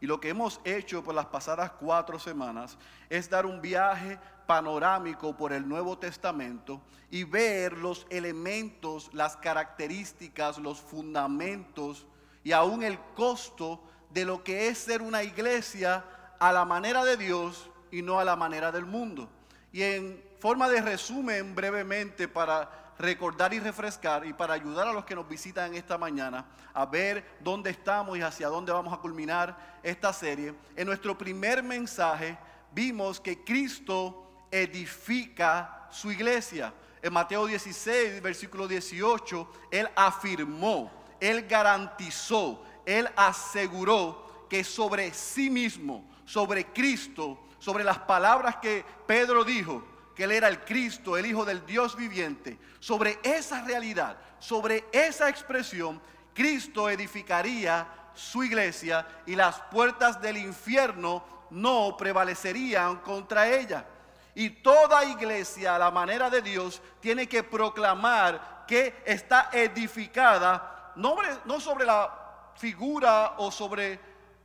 Y lo que hemos hecho por las pasadas cuatro semanas es dar un viaje panorámico por el Nuevo Testamento y ver los elementos, las características, los fundamentos y aún el costo de lo que es ser una iglesia a la manera de Dios y no a la manera del mundo. Y en forma de resumen brevemente para recordar y refrescar y para ayudar a los que nos visitan esta mañana a ver dónde estamos y hacia dónde vamos a culminar esta serie. En nuestro primer mensaje vimos que Cristo edifica su iglesia. En Mateo 16, versículo 18, Él afirmó, Él garantizó, Él aseguró que sobre sí mismo, sobre Cristo, sobre las palabras que Pedro dijo, que Él era el Cristo, el Hijo del Dios viviente, sobre esa realidad, sobre esa expresión, Cristo edificaría su iglesia y las puertas del infierno no prevalecerían contra ella. Y toda iglesia a la manera de Dios tiene que proclamar que está edificada no, no sobre la figura o sobre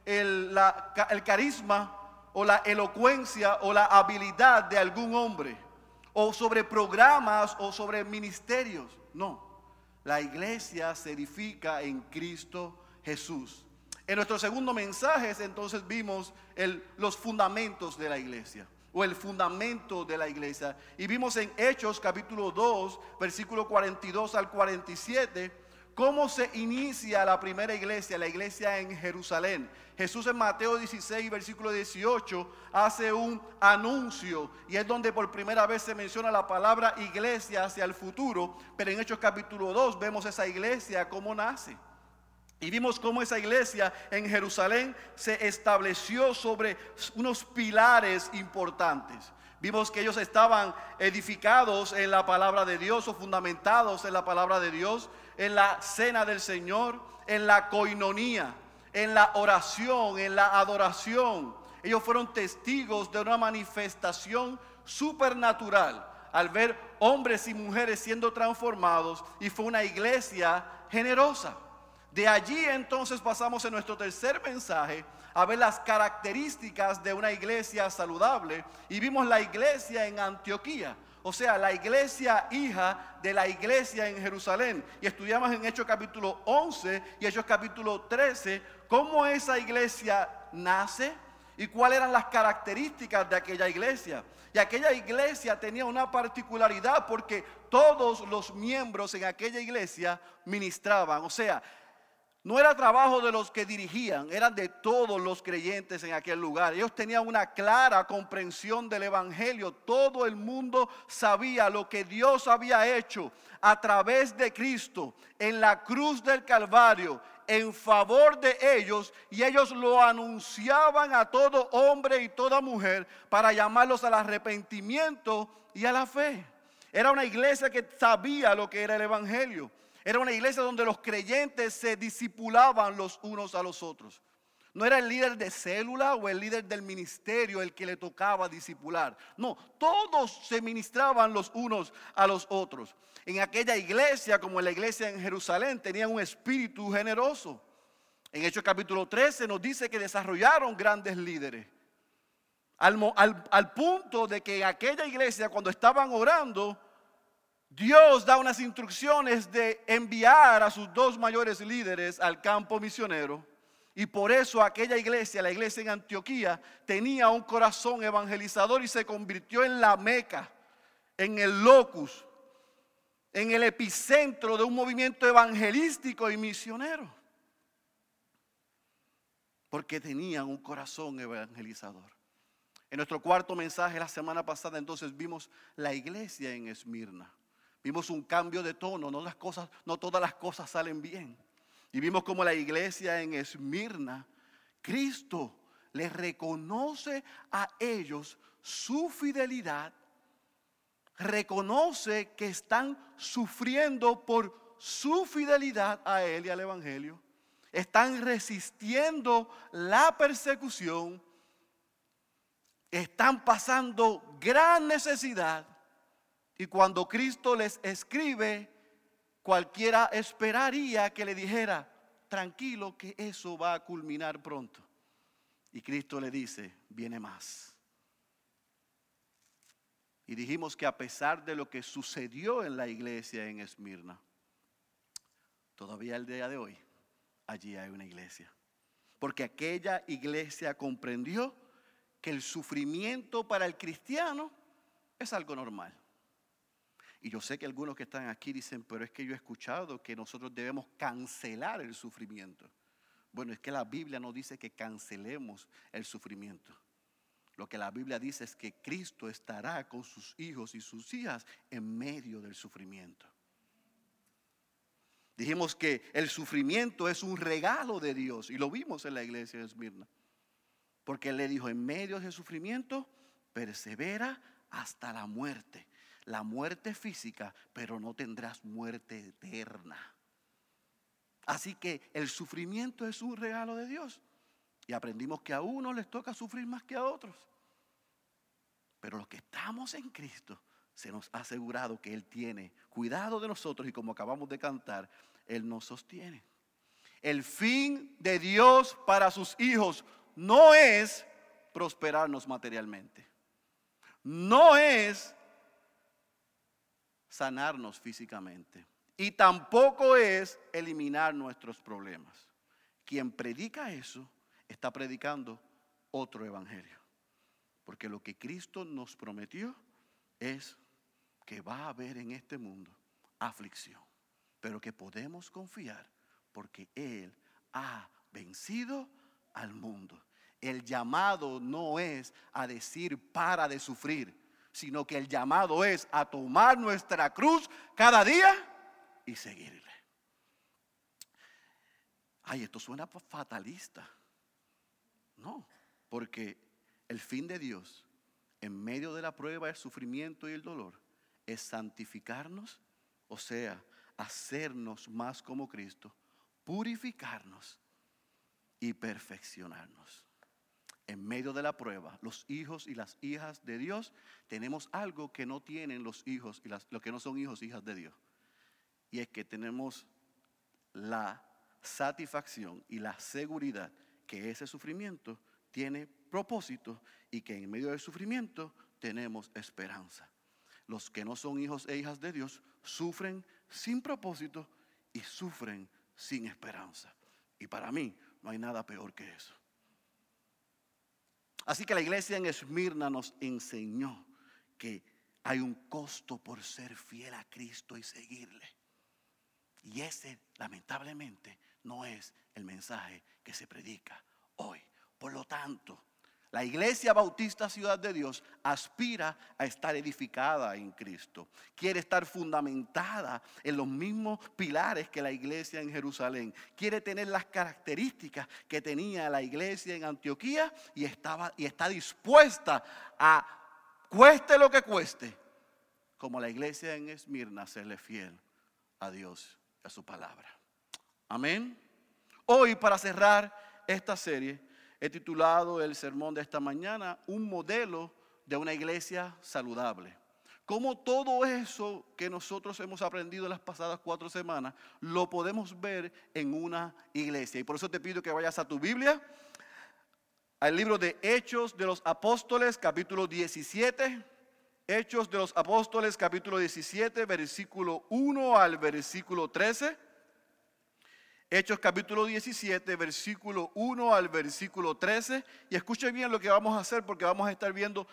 el, el carisma o la elocuencia o la habilidad de algún hombre, o sobre programas o sobre ministerios. No, la iglesia se edifica en Cristo Jesús. En nuestro segundo mensaje entonces vimos los fundamentos de la iglesia o el fundamento de la iglesia. Y vimos en Hechos capítulo 2, versículo 42 al 47 ¿Cómo se inicia la primera iglesia, la iglesia en Jerusalén? Jesús en Mateo 16, versículo 18, hace un anuncio y es donde por primera vez se menciona la palabra iglesia hacia el futuro, pero en Hechos capítulo 2 vemos esa iglesia cómo nace. Y vimos cómo esa iglesia en Jerusalén se estableció sobre unos pilares importantes. Vimos que ellos estaban edificados en la palabra de Dios o fundamentados en la palabra de Dios en la cena del Señor, en la coinonía, en la oración, en la adoración. Ellos fueron testigos de una manifestación supernatural al ver hombres y mujeres siendo transformados y fue una iglesia generosa. De allí entonces pasamos en nuestro tercer mensaje a ver las características de una iglesia saludable y vimos la iglesia en Antioquía o sea, la iglesia hija de la iglesia en Jerusalén. Y estudiamos en Hechos capítulo 11 y Hechos capítulo 13 cómo esa iglesia nace y cuáles eran las características de aquella iglesia. Y aquella iglesia tenía una particularidad porque todos los miembros en aquella iglesia ministraban. O sea, no era trabajo de los que dirigían, eran de todos los creyentes en aquel lugar. Ellos tenían una clara comprensión del Evangelio. Todo el mundo sabía lo que Dios había hecho a través de Cristo en la cruz del Calvario en favor de ellos y ellos lo anunciaban a todo hombre y toda mujer para llamarlos al arrepentimiento y a la fe. Era una iglesia que sabía lo que era el Evangelio. Era una iglesia donde los creyentes se disipulaban los unos a los otros. No era el líder de célula o el líder del ministerio el que le tocaba disipular. No, todos se ministraban los unos a los otros. En aquella iglesia, como en la iglesia en Jerusalén, tenían un espíritu generoso. En Hechos capítulo 13 nos dice que desarrollaron grandes líderes. Al, al punto de que en aquella iglesia, cuando estaban orando, Dios da unas instrucciones de enviar a sus dos mayores líderes al campo misionero. Y por eso aquella iglesia, la iglesia en Antioquía, tenía un corazón evangelizador y se convirtió en la meca, en el locus, en el epicentro de un movimiento evangelístico y misionero. Porque tenían un corazón evangelizador. En nuestro cuarto mensaje la semana pasada entonces vimos la iglesia en Esmirna. Vimos un cambio de tono, no, las cosas, no todas las cosas salen bien. Y vimos como la iglesia en Esmirna, Cristo les reconoce a ellos su fidelidad, reconoce que están sufriendo por su fidelidad a Él y al Evangelio. Están resistiendo la persecución, están pasando gran necesidad y cuando Cristo les escribe, cualquiera esperaría que le dijera, tranquilo que eso va a culminar pronto. Y Cristo le dice, viene más. Y dijimos que a pesar de lo que sucedió en la iglesia en Esmirna, todavía el día de hoy allí hay una iglesia. Porque aquella iglesia comprendió que el sufrimiento para el cristiano es algo normal. Y yo sé que algunos que están aquí dicen, pero es que yo he escuchado que nosotros debemos cancelar el sufrimiento. Bueno, es que la Biblia no dice que cancelemos el sufrimiento. Lo que la Biblia dice es que Cristo estará con sus hijos y sus hijas en medio del sufrimiento. Dijimos que el sufrimiento es un regalo de Dios y lo vimos en la iglesia de Esmirna. Porque Él le dijo, en medio del sufrimiento, persevera hasta la muerte. La muerte física, pero no tendrás muerte eterna. Así que el sufrimiento es un regalo de Dios. Y aprendimos que a unos les toca sufrir más que a otros. Pero los que estamos en Cristo, se nos ha asegurado que Él tiene cuidado de nosotros y como acabamos de cantar, Él nos sostiene. El fin de Dios para sus hijos no es prosperarnos materialmente. No es sanarnos físicamente. Y tampoco es eliminar nuestros problemas. Quien predica eso está predicando otro evangelio. Porque lo que Cristo nos prometió es que va a haber en este mundo aflicción, pero que podemos confiar porque Él ha vencido al mundo. El llamado no es a decir para de sufrir, sino que el llamado es a tomar nuestra cruz cada día y seguirle. Ay, esto suena fatalista. No, porque el fin de Dios en medio de la prueba, el sufrimiento y el dolor es santificarnos, o sea, hacernos más como Cristo, purificarnos y perfeccionarnos. En medio de la prueba, los hijos y las hijas de Dios tenemos algo que no tienen los hijos y las, los que no son hijos e hijas de Dios. Y es que tenemos la satisfacción y la seguridad que ese sufrimiento tiene propósito y que en medio del sufrimiento tenemos esperanza. Los que no son hijos e hijas de Dios sufren sin propósito y sufren sin esperanza. Y para mí no hay nada peor que eso. Así que la iglesia en Esmirna nos enseñó que hay un costo por ser fiel a Cristo y seguirle. Y ese, lamentablemente, no es el mensaje que se predica hoy. Por lo tanto, la iglesia bautista Ciudad de Dios aspira a estar edificada en Cristo. Quiere estar fundamentada en los mismos pilares que la iglesia en Jerusalén. Quiere tener las características que tenía la iglesia en Antioquía y, estaba, y está dispuesta a, cueste lo que cueste, como la iglesia en Esmirna, serle fiel a Dios y a su palabra. Amén. Hoy, para cerrar esta serie, he titulado el sermón de esta mañana Un modelo de una iglesia saludable. Cómo todo eso que nosotros hemos aprendido en las pasadas cuatro semanas lo podemos ver en una iglesia. Y por eso te pido que vayas a tu Biblia, al libro de Hechos de los Apóstoles, capítulo 17. Hechos de los Apóstoles, capítulo 17, versículo 1 al versículo 13. Hechos capítulo 17, versículo 1 al versículo 13. Y escuche bien lo que vamos a hacer porque vamos a estar viendo,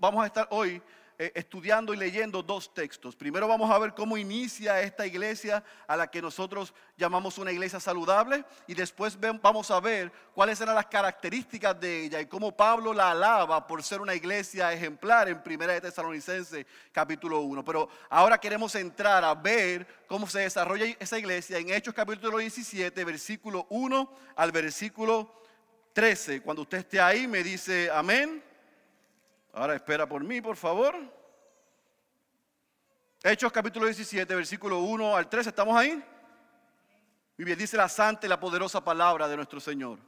vamos a estar hoy estudiando y leyendo dos textos. Primero vamos a ver cómo inicia esta iglesia a la que nosotros llamamos una iglesia saludable y después vamos a ver cuáles eran las características de ella y cómo Pablo la alaba por ser una iglesia ejemplar en Primera de Tesalonicense capítulo 1. Pero ahora queremos entrar a ver cómo se desarrolla esa iglesia en Hechos capítulo 17, versículo 1 al versículo 13. Cuando usted esté ahí me dice amén. Ahora espera por mí, por favor. Hechos capítulo 17, versículo 1 al 3, ¿estamos ahí? Muy bien, dice la santa y la poderosa palabra de nuestro Señor.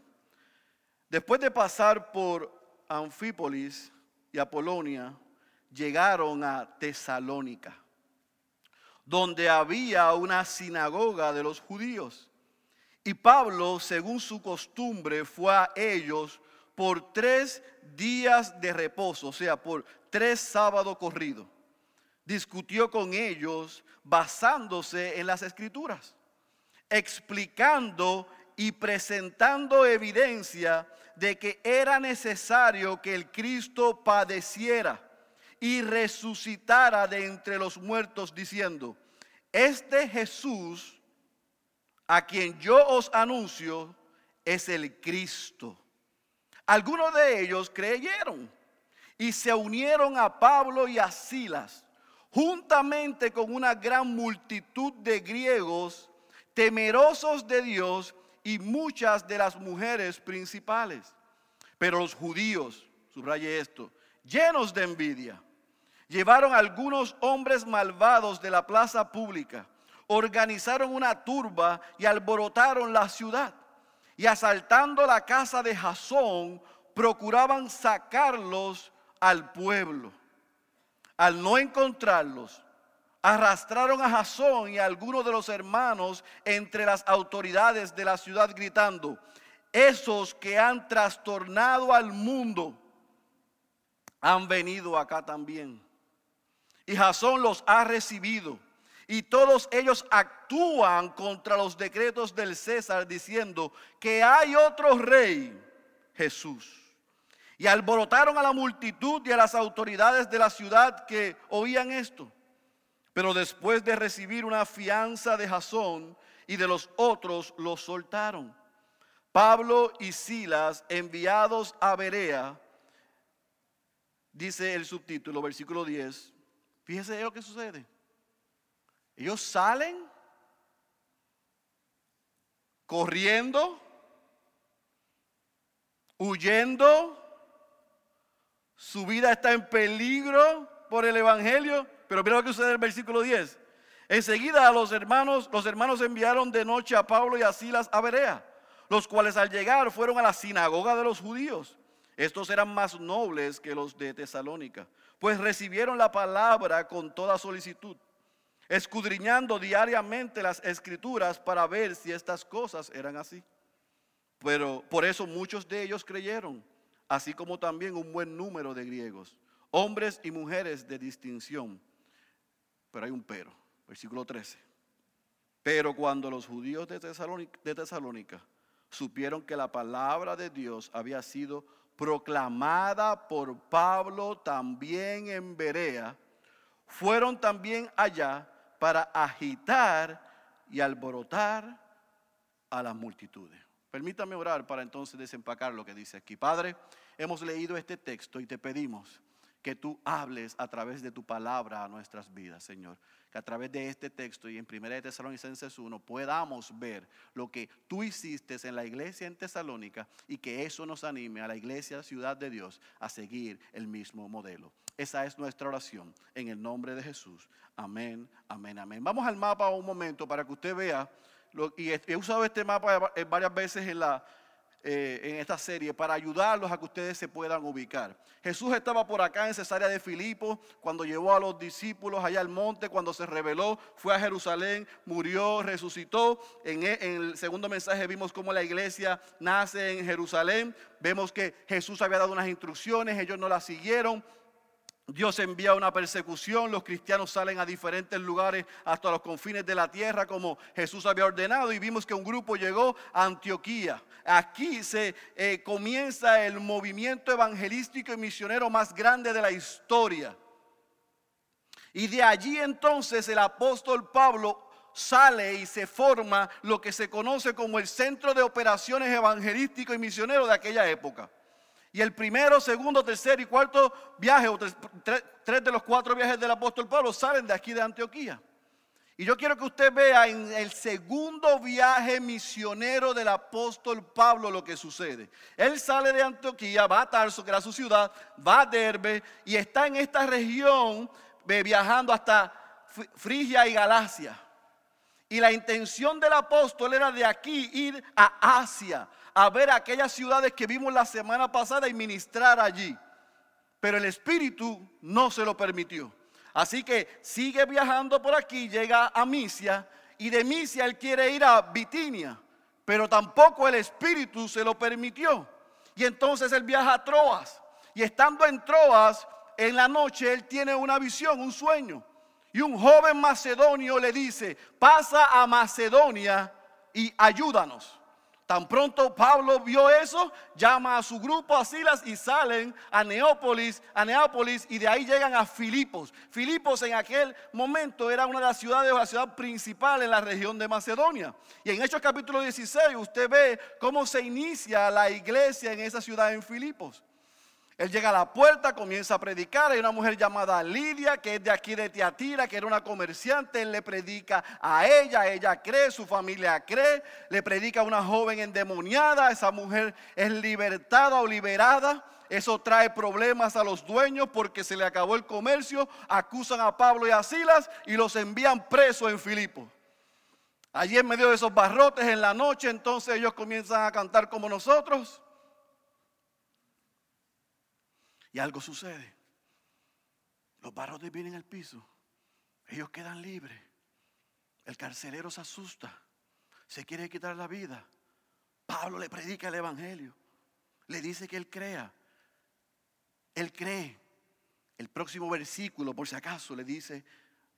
Después de pasar por Anfípolis y Apolonia, llegaron a Tesalónica, donde había una sinagoga de los judíos. Y Pablo, según su costumbre, fue a ellos por tres días de reposo, o sea, por tres sábados corridos. Discutió con ellos basándose en las escrituras, explicando y presentando evidencia de que era necesario que el Cristo padeciera y resucitara de entre los muertos, diciendo, este Jesús, a quien yo os anuncio, es el Cristo. Algunos de ellos creyeron y se unieron a Pablo y a Silas, juntamente con una gran multitud de griegos temerosos de Dios y muchas de las mujeres principales. Pero los judíos, subraye esto, llenos de envidia, llevaron algunos hombres malvados de la plaza pública, organizaron una turba y alborotaron la ciudad. Y asaltando la casa de Jasón, procuraban sacarlos al pueblo. Al no encontrarlos, arrastraron a Jasón y a algunos de los hermanos entre las autoridades de la ciudad gritando, esos que han trastornado al mundo han venido acá también. Y Jasón los ha recibido. Y todos ellos actúan contra los decretos del César diciendo que hay otro rey, Jesús. Y alborotaron a la multitud y a las autoridades de la ciudad que oían esto. Pero después de recibir una fianza de Jasón y de los otros, los soltaron. Pablo y Silas, enviados a Berea, dice el subtítulo, versículo 10. Fíjese lo que sucede. Ellos salen corriendo, huyendo, su vida está en peligro por el Evangelio pero mira lo que sucede en el versículo 10. Enseguida a los hermanos, los hermanos enviaron de noche a Pablo y a Silas a Berea, los cuales al llegar fueron a la sinagoga de los judíos. Estos eran más nobles que los de Tesalónica, pues recibieron la palabra con toda solicitud, escudriñando diariamente las escrituras para ver si estas cosas eran así. Pero por eso muchos de ellos creyeron, así como también un buen número de griegos, hombres y mujeres de distinción. Pero hay un pero, versículo 13. Pero cuando los judíos de Tesalónica, supieron que la palabra de Dios había sido proclamada por Pablo también en Berea, fueron también allá para agitar y alborotar a las multitudes. Permítame orar para entonces desempacar lo que dice aquí. Padre, hemos leído este texto y te pedimos que tú hables a través de tu palabra a nuestras vidas, Señor. Que a través de este texto y en 1 de Tesalonicenses 1 podamos ver lo que tú hiciste en la iglesia en Tesalónica y que eso nos anime a la iglesia Ciudad de Dios a seguir el mismo modelo. Esa es nuestra oración en el nombre de Jesús. Amén, amén, amén. Vamos al mapa un momento para que usted vea, y he usado este mapa varias veces en la eh, en esta serie para ayudarlos a que ustedes se puedan ubicar. Jesús estaba por acá en Cesarea de Filipo cuando llevó a los discípulos allá al monte, cuando se reveló, fue a Jerusalén, murió, resucitó. En, e, en el segundo mensaje vimos cómo la iglesia nace en Jerusalén. Vemos que Jesús había dado unas instrucciones, ellos no las siguieron. Dios envía una persecución, los cristianos salen a diferentes lugares hasta los confines de la tierra como Jesús había ordenado y vimos que un grupo llegó a Antioquía. Aquí se eh, comienza el movimiento evangelístico y misionero más grande de la historia. Y de allí entonces el apóstol Pablo sale y se forma lo que se conoce como el centro de operaciones evangelístico y misionero de aquella época. Y el primero, segundo, tercer y cuarto viaje, o tres, de los cuatro viajes del apóstol Pablo salen de aquí de Antioquía. Y yo quiero que usted vea en el segundo viaje misionero del apóstol Pablo lo que sucede. Él sale de Antioquía, va a Tarso, que era su ciudad, va a Derbe y está en esta región viajando hasta Frigia y Galacia. Y la intención del apóstol era de aquí ir a Asia, a ver aquellas ciudades que vimos la semana pasada y ministrar allí. Pero el Espíritu no se lo permitió. Así que sigue viajando por aquí, llega a Misia y de Misia él quiere ir a Bitinia, pero tampoco el Espíritu se lo permitió. Y entonces él viaja a Troas. Y estando en Troas, en la noche él tiene una visión, un sueño. Y un joven macedonio le dice, pasa a Macedonia y ayúdanos. Tan pronto Pablo vio eso, llama a su grupo, a Silas, y salen a Neópolis, a Neápolis, y de ahí llegan a Filipos. Filipos en aquel momento era una de las ciudades, la ciudad principal en la región de Macedonia. Y en Hechos capítulo 16 usted ve cómo se inicia la iglesia en esa ciudad en Filipos. Él llega a la puerta, comienza a predicar. Hay una mujer llamada Lidia, que es de aquí de Tiatira, que era una comerciante. Él le predica a ella, ella cree, su familia cree. Le predica a una joven endemoniada. Esa mujer es libertada o liberada. Eso trae problemas a los dueños porque se le acabó el comercio. Acusan a Pablo y a Silas y los envían presos en Filipo. Allí en medio de esos barrotes en la noche, entonces ellos comienzan a cantar como nosotros. Y algo sucede. Los barrotes vienen al piso. Ellos quedan libres. El carcelero se asusta. Se quiere quitar la vida. Pablo le predica el Evangelio. Le dice que él crea. Él cree. El próximo versículo, por si acaso, le dice,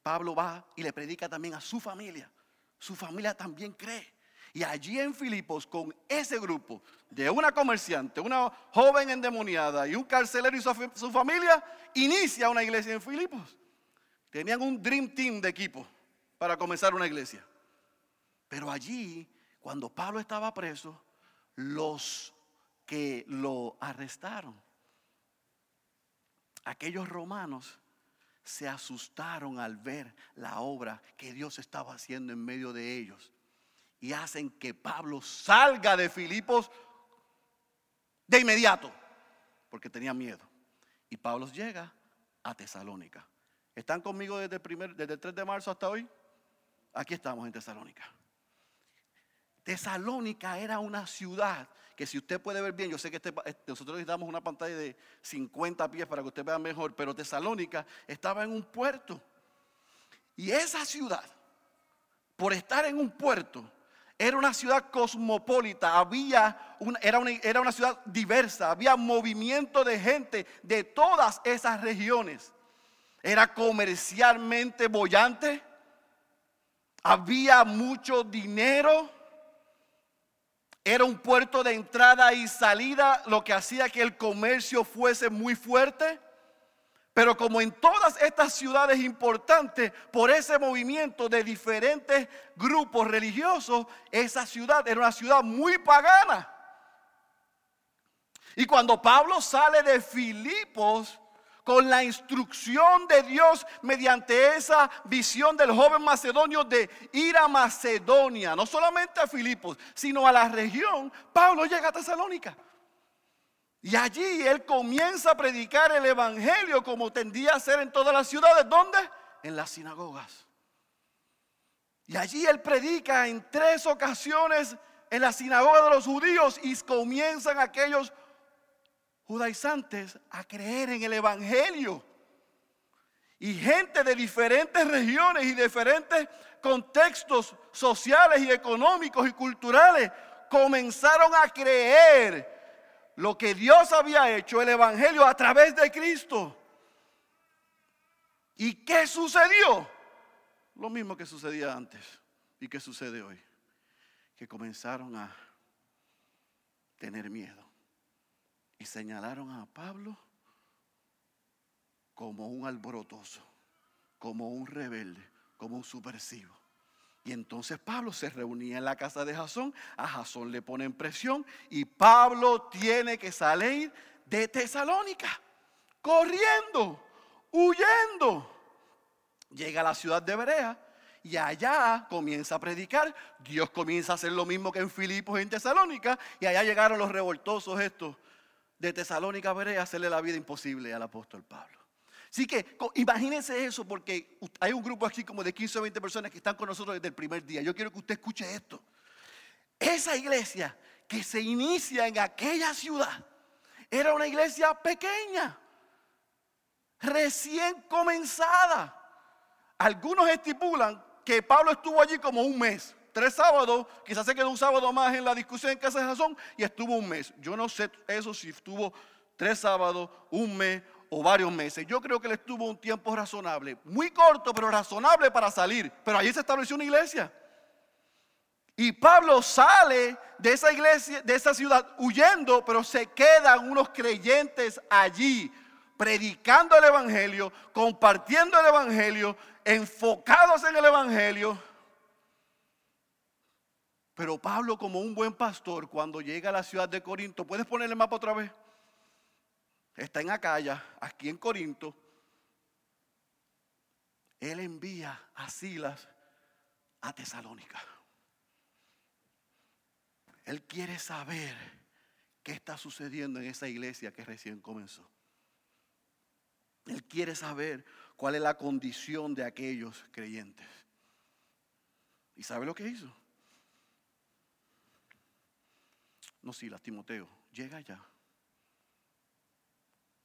Pablo va y le predica también a su familia. Su familia también cree. Y allí en Filipos, con ese grupo de una comerciante, una joven endemoniada y un carcelero y su, familia, inicia una iglesia en Filipos. Tenían un dream team de equipo para comenzar una iglesia. Pero allí, cuando Pablo estaba preso, los que lo arrestaron, aquellos romanos, se asustaron al ver la obra que Dios estaba haciendo en medio de ellos y hacen que Pablo salga de Filipos de inmediato, porque tenía miedo. Y Pablo llega a Tesalónica. ¿Están conmigo desde el, primer, desde el 3 de marzo hasta hoy? Aquí estamos en Tesalónica. Tesalónica era una ciudad que si usted puede ver bien, yo sé que este, este, nosotros necesitamos una pantalla de 50 pies para que usted vea mejor, pero Tesalónica estaba en un puerto. Y esa ciudad, por estar en un puerto, era una ciudad cosmopolita, había era, una, era una ciudad diversa, había movimiento de gente de todas esas regiones. Era comercialmente bollante, había mucho dinero, era un puerto de entrada y salida, lo que hacía que el comercio fuese muy fuerte. Pero como en todas estas ciudades importantes, por ese movimiento de diferentes grupos religiosos, esa ciudad era una ciudad muy pagana. Y cuando Pablo sale de Filipos con la instrucción de Dios mediante esa visión del joven macedonio de ir a Macedonia, no solamente a Filipos, sino a la región, Pablo llega a Tesalónica. Y allí él comienza a predicar el Evangelio como tendía a ser en todas las ciudades. ¿Dónde? En las sinagogas. Y allí él predica en tres ocasiones en la sinagoga de los judíos y comienzan aquellos judaizantes a creer en el Evangelio. Y gente de diferentes regiones y diferentes contextos sociales y económicos y culturales comenzaron a creer lo que Dios había hecho, el Evangelio a través de Cristo. ¿Y qué sucedió? Lo mismo que sucedía antes y que sucede hoy. Que comenzaron a tener miedo y señalaron a Pablo como un alborotoso, como un rebelde, como un subversivo. Y entonces Pablo se reunía en la casa de Jasón, a Jasón le ponen presión y Pablo tiene que salir de Tesalónica, corriendo, huyendo. Llega a la ciudad de Berea y allá comienza a predicar. Dios comienza a hacer lo mismo que en Filipos y en Tesalónica. Y allá llegaron los revoltosos estos de Tesalónica a Berea a hacerle la vida imposible al apóstol Pablo. Así que imagínense eso porque hay un grupo aquí como de 15 o 20 personas que están con nosotros desde el primer día. Yo quiero que usted escuche esto. Esa iglesia que se inicia en aquella ciudad era una iglesia pequeña, recién comenzada. Algunos estipulan que Pablo estuvo allí como un mes, tres sábados, quizás se quedó un sábado más en la discusión en casa de Jasón y estuvo un mes. Yo no sé eso si estuvo tres sábados, un mes o varios meses. Yo creo que él estuvo un tiempo razonable, muy corto, pero razonable para salir. Pero allí se estableció una iglesia. Y Pablo sale de esa iglesia, de esa ciudad, huyendo, pero se quedan unos creyentes allí, predicando el Evangelio, compartiendo el Evangelio, enfocados en el Evangelio. Pero Pablo, como un buen pastor, cuando llega a la ciudad de Corinto, ¿puedes poner el mapa otra vez? Está en Acaya, aquí en Corinto. Él envía a Silas a Tesalónica. Él quiere saber qué está sucediendo en esa iglesia que recién comenzó. Él quiere saber cuál es la condición de aquellos creyentes. ¿Y sabe lo que hizo? No, sí, la Timoteo, llega allá,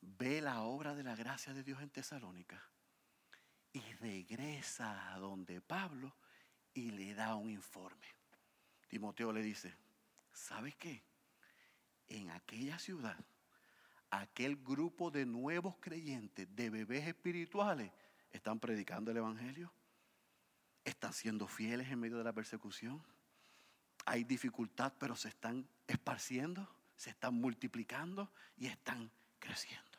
ve la obra de la gracia de Dios en Tesalónica y regresa a donde Pablo y le da un informe. Timoteo le dice, ¿Sabes qué? En aquella ciudad, aquel grupo de nuevos creyentes, de bebés espirituales, están predicando el Evangelio. Están siendo fieles en medio de la persecución. Hay dificultad, pero se están esparciendo, se están multiplicando y están creciendo.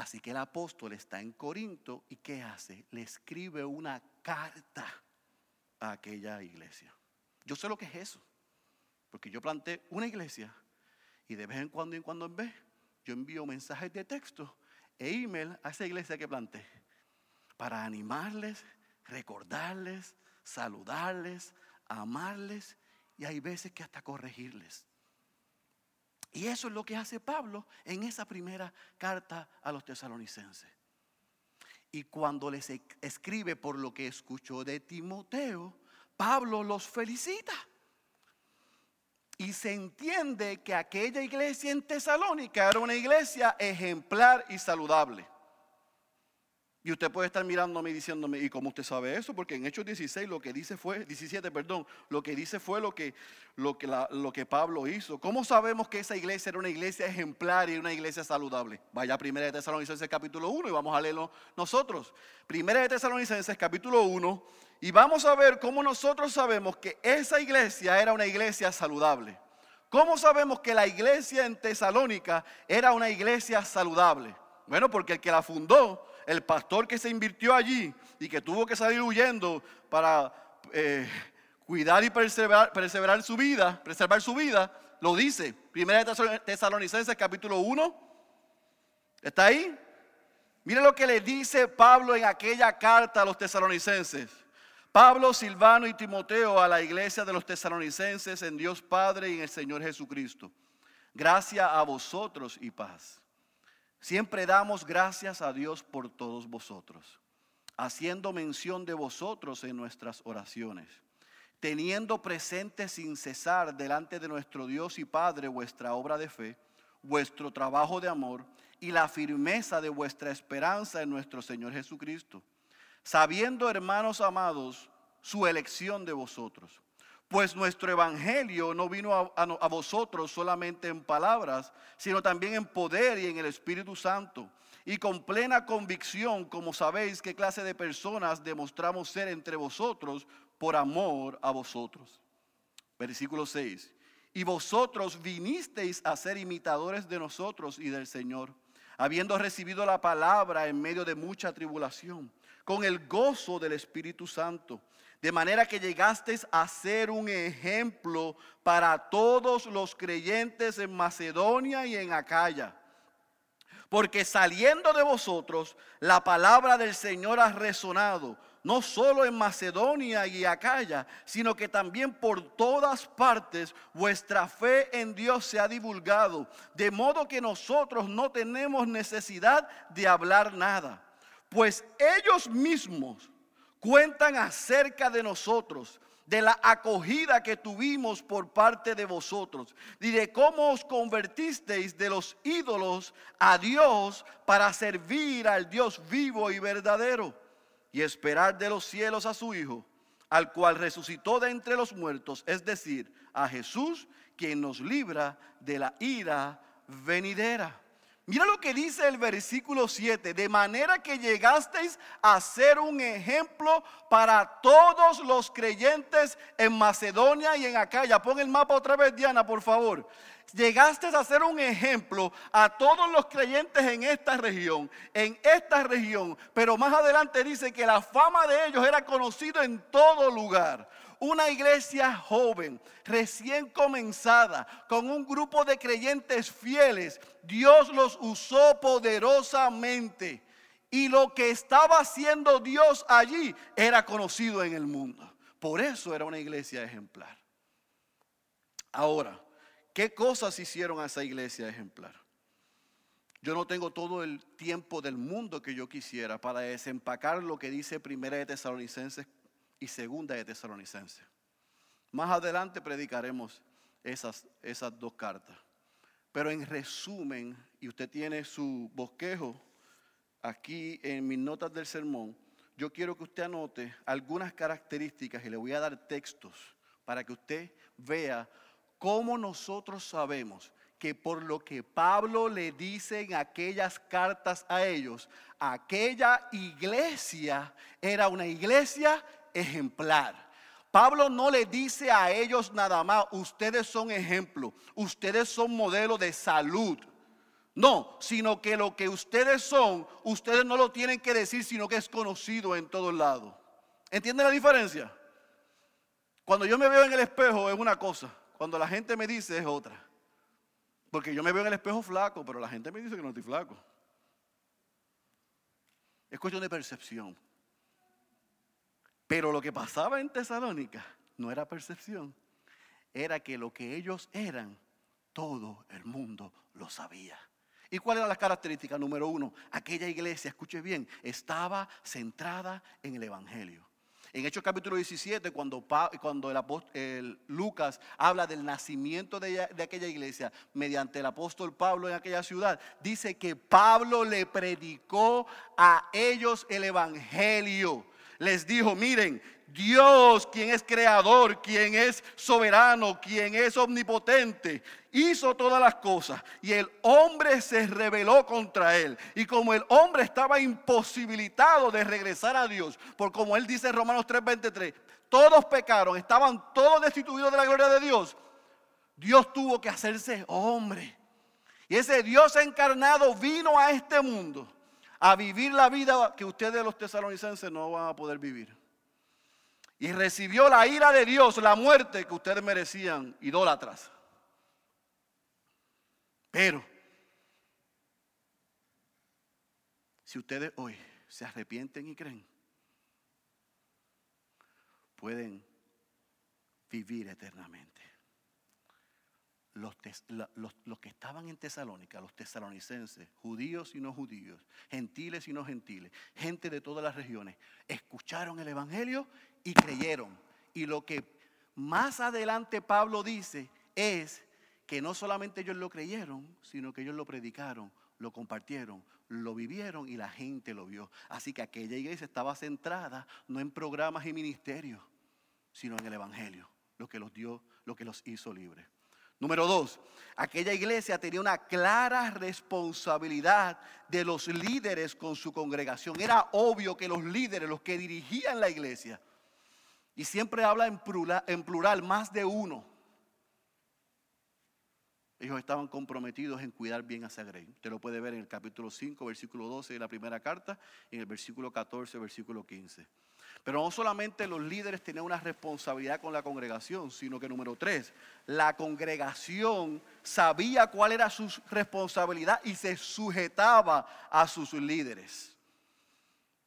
Así que el apóstol está en Corinto y ¿qué hace? Le escribe una carta a aquella iglesia. Yo sé lo que es eso. Porque yo planté una iglesia y de vez en cuando y en cuando en vez yo envío mensajes de texto e email a esa iglesia que planté para animarles, recordarles, saludarles, amarles y hay veces que hasta corregirles. Y eso es lo que hace Pablo en esa primera carta a los tesalonicenses. Y cuando les escribe por lo que escuchó de Timoteo, Pablo los felicita. Y se entiende que aquella iglesia en Tesalónica era una iglesia ejemplar y saludable. Y usted puede estar mirándome y diciéndome, ¿y cómo usted sabe eso? Porque en Hechos 16 lo que dice fue, 17, perdón, lo que dice fue lo que, lo que, lo que Pablo hizo. ¿Cómo sabemos que esa iglesia era una iglesia ejemplar y una iglesia saludable? Vaya a 1 de Tesalonicenses capítulo 1 y vamos a leerlo nosotros. Primera de Tesalonicenses capítulo 1 y vamos a ver cómo nosotros sabemos que esa iglesia era una iglesia saludable. ¿Cómo sabemos que la iglesia en Tesalónica era una iglesia saludable? Bueno, porque el que la fundó, el pastor que se invirtió allí y que tuvo que salir huyendo para eh, cuidar y perseverar, su vida, preservar su vida, lo dice. Primera de Tesalonicenses capítulo 1. ¿Está ahí? Mire lo que le dice Pablo en aquella carta a los tesalonicenses. Pablo, Silvano y Timoteo a la iglesia de los tesalonicenses en Dios Padre y en el Señor Jesucristo. Gracias a vosotros y paz. Siempre damos gracias a Dios por todos vosotros, haciendo mención de vosotros en nuestras oraciones, teniendo presente sin cesar delante de nuestro Dios y Padre vuestra obra de fe, vuestro trabajo de amor y la firmeza de vuestra esperanza en nuestro Señor Jesucristo sabiendo, hermanos amados, su elección de vosotros. Pues nuestro evangelio no vino a, vosotros solamente en palabras, sino también en poder y en el Espíritu Santo. Y con plena convicción, como sabéis qué clase de personas demostramos ser entre vosotros por amor a vosotros. Versículo 6. Y vosotros vinisteis a ser imitadores de nosotros y del Señor, habiendo recibido la palabra en medio de mucha tribulación con el gozo del Espíritu Santo, de manera que llegasteis a ser un ejemplo para todos los creyentes en Macedonia y en Acaya. Porque saliendo de vosotros, la palabra del Señor ha resonado, no solo en Macedonia y Acaya, sino que también por todas partes vuestra fe en Dios se ha divulgado, de modo que nosotros no tenemos necesidad de hablar nada pues ellos mismos cuentan acerca de nosotros, de la acogida que tuvimos por parte de vosotros y de cómo os convertisteis de los ídolos a Dios para servir al Dios vivo y verdadero y esperar de los cielos a su Hijo, al cual resucitó de entre los muertos, es decir, a Jesús, quien nos libra de la ira venidera. Mira lo que dice el versículo 7, de manera que llegasteis a ser un ejemplo para todos los creyentes en Macedonia y en Acaya. Pon el mapa otra vez, Diana, por favor. Llegaste a ser un ejemplo a todos los creyentes en esta región, en esta región, pero más adelante dice que la fama de ellos era conocida en todo lugar una iglesia joven, recién comenzada, con un grupo de creyentes fieles, Dios los usó poderosamente. Y lo que estaba haciendo Dios allí era conocido en el mundo. Por eso era una iglesia ejemplar. Ahora, ¿qué cosas hicieron a esa iglesia ejemplar? Yo no tengo todo el tiempo del mundo que yo quisiera para desempacar lo que dice Primera de Tesalonicenses y segunda de Tesalonicenses. Más adelante predicaremos esas, esas dos cartas. Pero en resumen, y usted tiene su bosquejo aquí en mis notas del sermón, yo quiero que usted anote algunas características y le voy a dar textos para que usted vea cómo nosotros sabemos que por lo que Pablo le dice en aquellas cartas a ellos, aquella iglesia era una iglesia ejemplar. Pablo no le dice a ellos nada más, ustedes son ejemplo, ustedes son modelo de salud. No, sino que lo que ustedes son, ustedes no lo tienen que decir, sino que es conocido en todos lados. ¿Entienden la diferencia? Cuando yo me veo en el espejo es una cosa, cuando la gente me dice es otra. Porque yo me veo en el espejo flaco, pero la gente me dice que no estoy flaco. Es cuestión de percepción. Pero lo que pasaba en Tesalónica no era percepción, era que lo que ellos eran, todo el mundo lo sabía. ¿Y cuáles eran las características? Número uno, aquella iglesia, escuche bien, estaba centrada en el Evangelio. En Hechos capítulo 17, cuando, cuando el apóstol, Lucas habla del nacimiento de, de, aquella iglesia mediante el apóstol Pablo en aquella ciudad, dice que Pablo le predicó a ellos el Evangelio les dijo, miren, Dios, quien es creador, quien es soberano, quien es omnipotente, hizo todas las cosas y el hombre se rebeló contra él. Y como el hombre estaba imposibilitado de regresar a Dios, por como él dice en Romanos 3:23, todos pecaron, estaban todos destituidos de la gloria de Dios, Dios tuvo que hacerse hombre. Y ese Dios encarnado vino a este mundo a vivir la vida que ustedes los tesalonicenses no van a poder vivir. Y recibió la ira de Dios, la muerte que ustedes merecían, idólatras. Pero, si ustedes hoy se arrepienten y creen, pueden vivir eternamente los, que estaban en Tesalónica, los tesalonicenses, judíos y no judíos, gentiles y no gentiles, gente de todas las regiones, escucharon el Evangelio y creyeron. Y lo que más adelante Pablo dice es que no solamente ellos lo creyeron, sino que ellos lo predicaron, lo compartieron, lo vivieron y la gente lo vio. Así que aquella iglesia estaba centrada no en programas y ministerios, sino en el Evangelio, lo que los dio, lo que los hizo libres. Número dos, aquella iglesia tenía una clara responsabilidad de los líderes con su congregación. Era obvio que los líderes, los que dirigían la iglesia, y siempre habla en plural, en plural más de uno, ellos estaban comprometidos en cuidar bien a esa grey. Usted lo puede ver en el capítulo 5, versículo 12 de la primera carta, y en el versículo 14, versículo 15. Pero no solamente los líderes tenían una responsabilidad con la congregación, sino que número tres, la congregación sabía cuál era su responsabilidad y se sujetaba a sus líderes.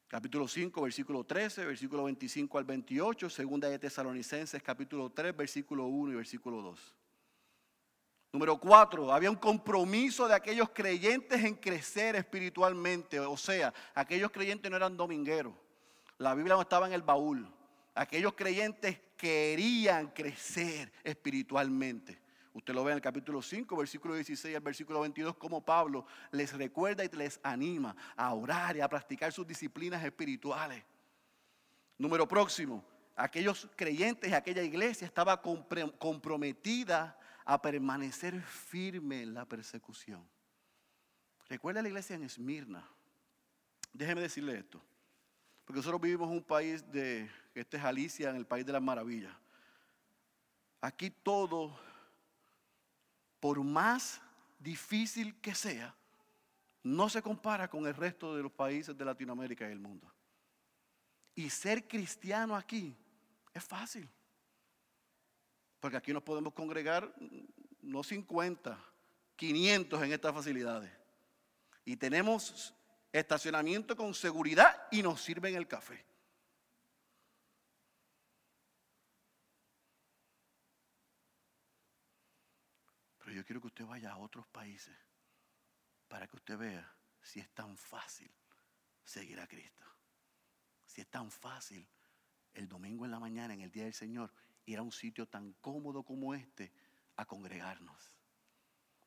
Capítulo 5, versículo 13, versículo 25 al 28, segunda de Tesalonicenses, capítulo 3, versículo 1 y versículo 2. Número 4, había un compromiso de aquellos creyentes en crecer espiritualmente, o sea, aquellos creyentes no eran domingueros. La Biblia no estaba en el baúl. Aquellos creyentes querían crecer espiritualmente. Usted lo ve en el capítulo 5, versículo 16 al versículo 22, como Pablo les recuerda y les anima a orar y a practicar sus disciplinas espirituales. Número próximo, aquellos creyentes, aquella iglesia estaba comprometida a permanecer firme en la persecución. Recuerda la iglesia en Esmirna. Déjeme decirle esto. Porque nosotros vivimos en un país de, este es Alicia, en el país de las maravillas. Aquí todo, por más difícil que sea, no se compara con el resto de los países de Latinoamérica y el mundo. Y ser cristiano aquí es fácil. Porque aquí nos podemos congregar no 50, 500 en estas facilidades. Y tenemos estacionamiento con seguridad y nos sirven el café. Pero yo quiero que usted vaya a otros países para que usted vea si es tan fácil seguir a Cristo. Si es tan fácil el domingo en la mañana, en el día del Señor, ir a un sitio tan cómodo como este a congregarnos.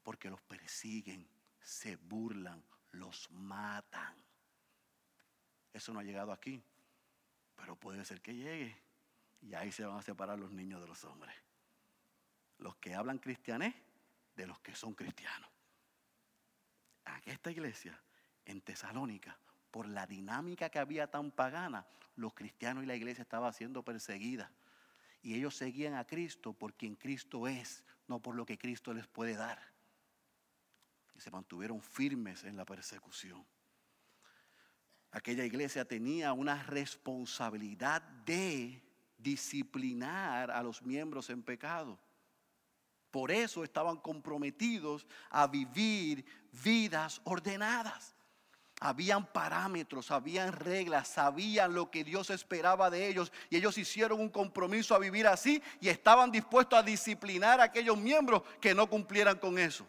Porque los persiguen, se burlan, los matan. Eso no ha llegado aquí, pero puede ser que llegue. Y ahí se van a separar los niños de los hombres. Los que hablan cristianés de los que son cristianos. Aquí esta iglesia, en Tesalónica, por la dinámica que había tan pagana, los cristianos y la iglesia estaban siendo perseguidas. Y ellos seguían a Cristo por quien Cristo es, no por lo que Cristo les puede dar y se mantuvieron firmes en la persecución. Aquella iglesia tenía una responsabilidad de disciplinar a los miembros en pecado. Por eso estaban comprometidos a vivir vidas ordenadas. Habían parámetros, habían reglas, sabían lo que Dios esperaba de ellos y ellos hicieron un compromiso a vivir así y estaban dispuestos a disciplinar a aquellos miembros que no cumplieran con eso.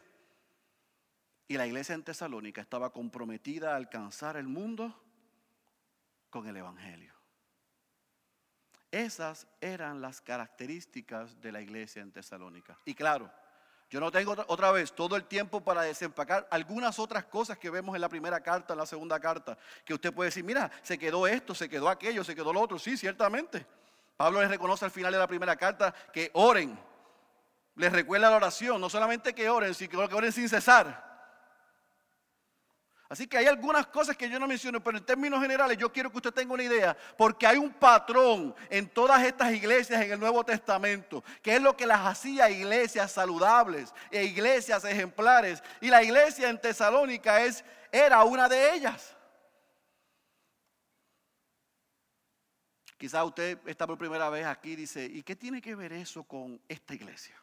Y la iglesia en Tesalónica estaba comprometida a alcanzar el mundo con el Evangelio. Esas eran las características de la iglesia en Tesalónica. Y claro, yo no tengo otra vez todo el tiempo para desempacar algunas otras cosas que vemos en la primera carta, en la segunda carta, que usted puede decir, mira, se quedó esto, se quedó aquello, se quedó lo otro. Sí, ciertamente. Pablo les reconoce al final de la primera carta que oren. Les recuerda la oración, no solamente que oren, sino que oren sin cesar. Así que hay algunas cosas que yo no menciono, pero en términos generales yo quiero que usted tenga una idea, porque hay un patrón en todas estas iglesias en el Nuevo Testamento, que es lo que las hacía iglesias saludables e iglesias ejemplares. Y la iglesia en Tesalónica es, era una de ellas. Quizás usted está por primera vez aquí y dice, ¿y qué tiene que ver eso con esta iglesia?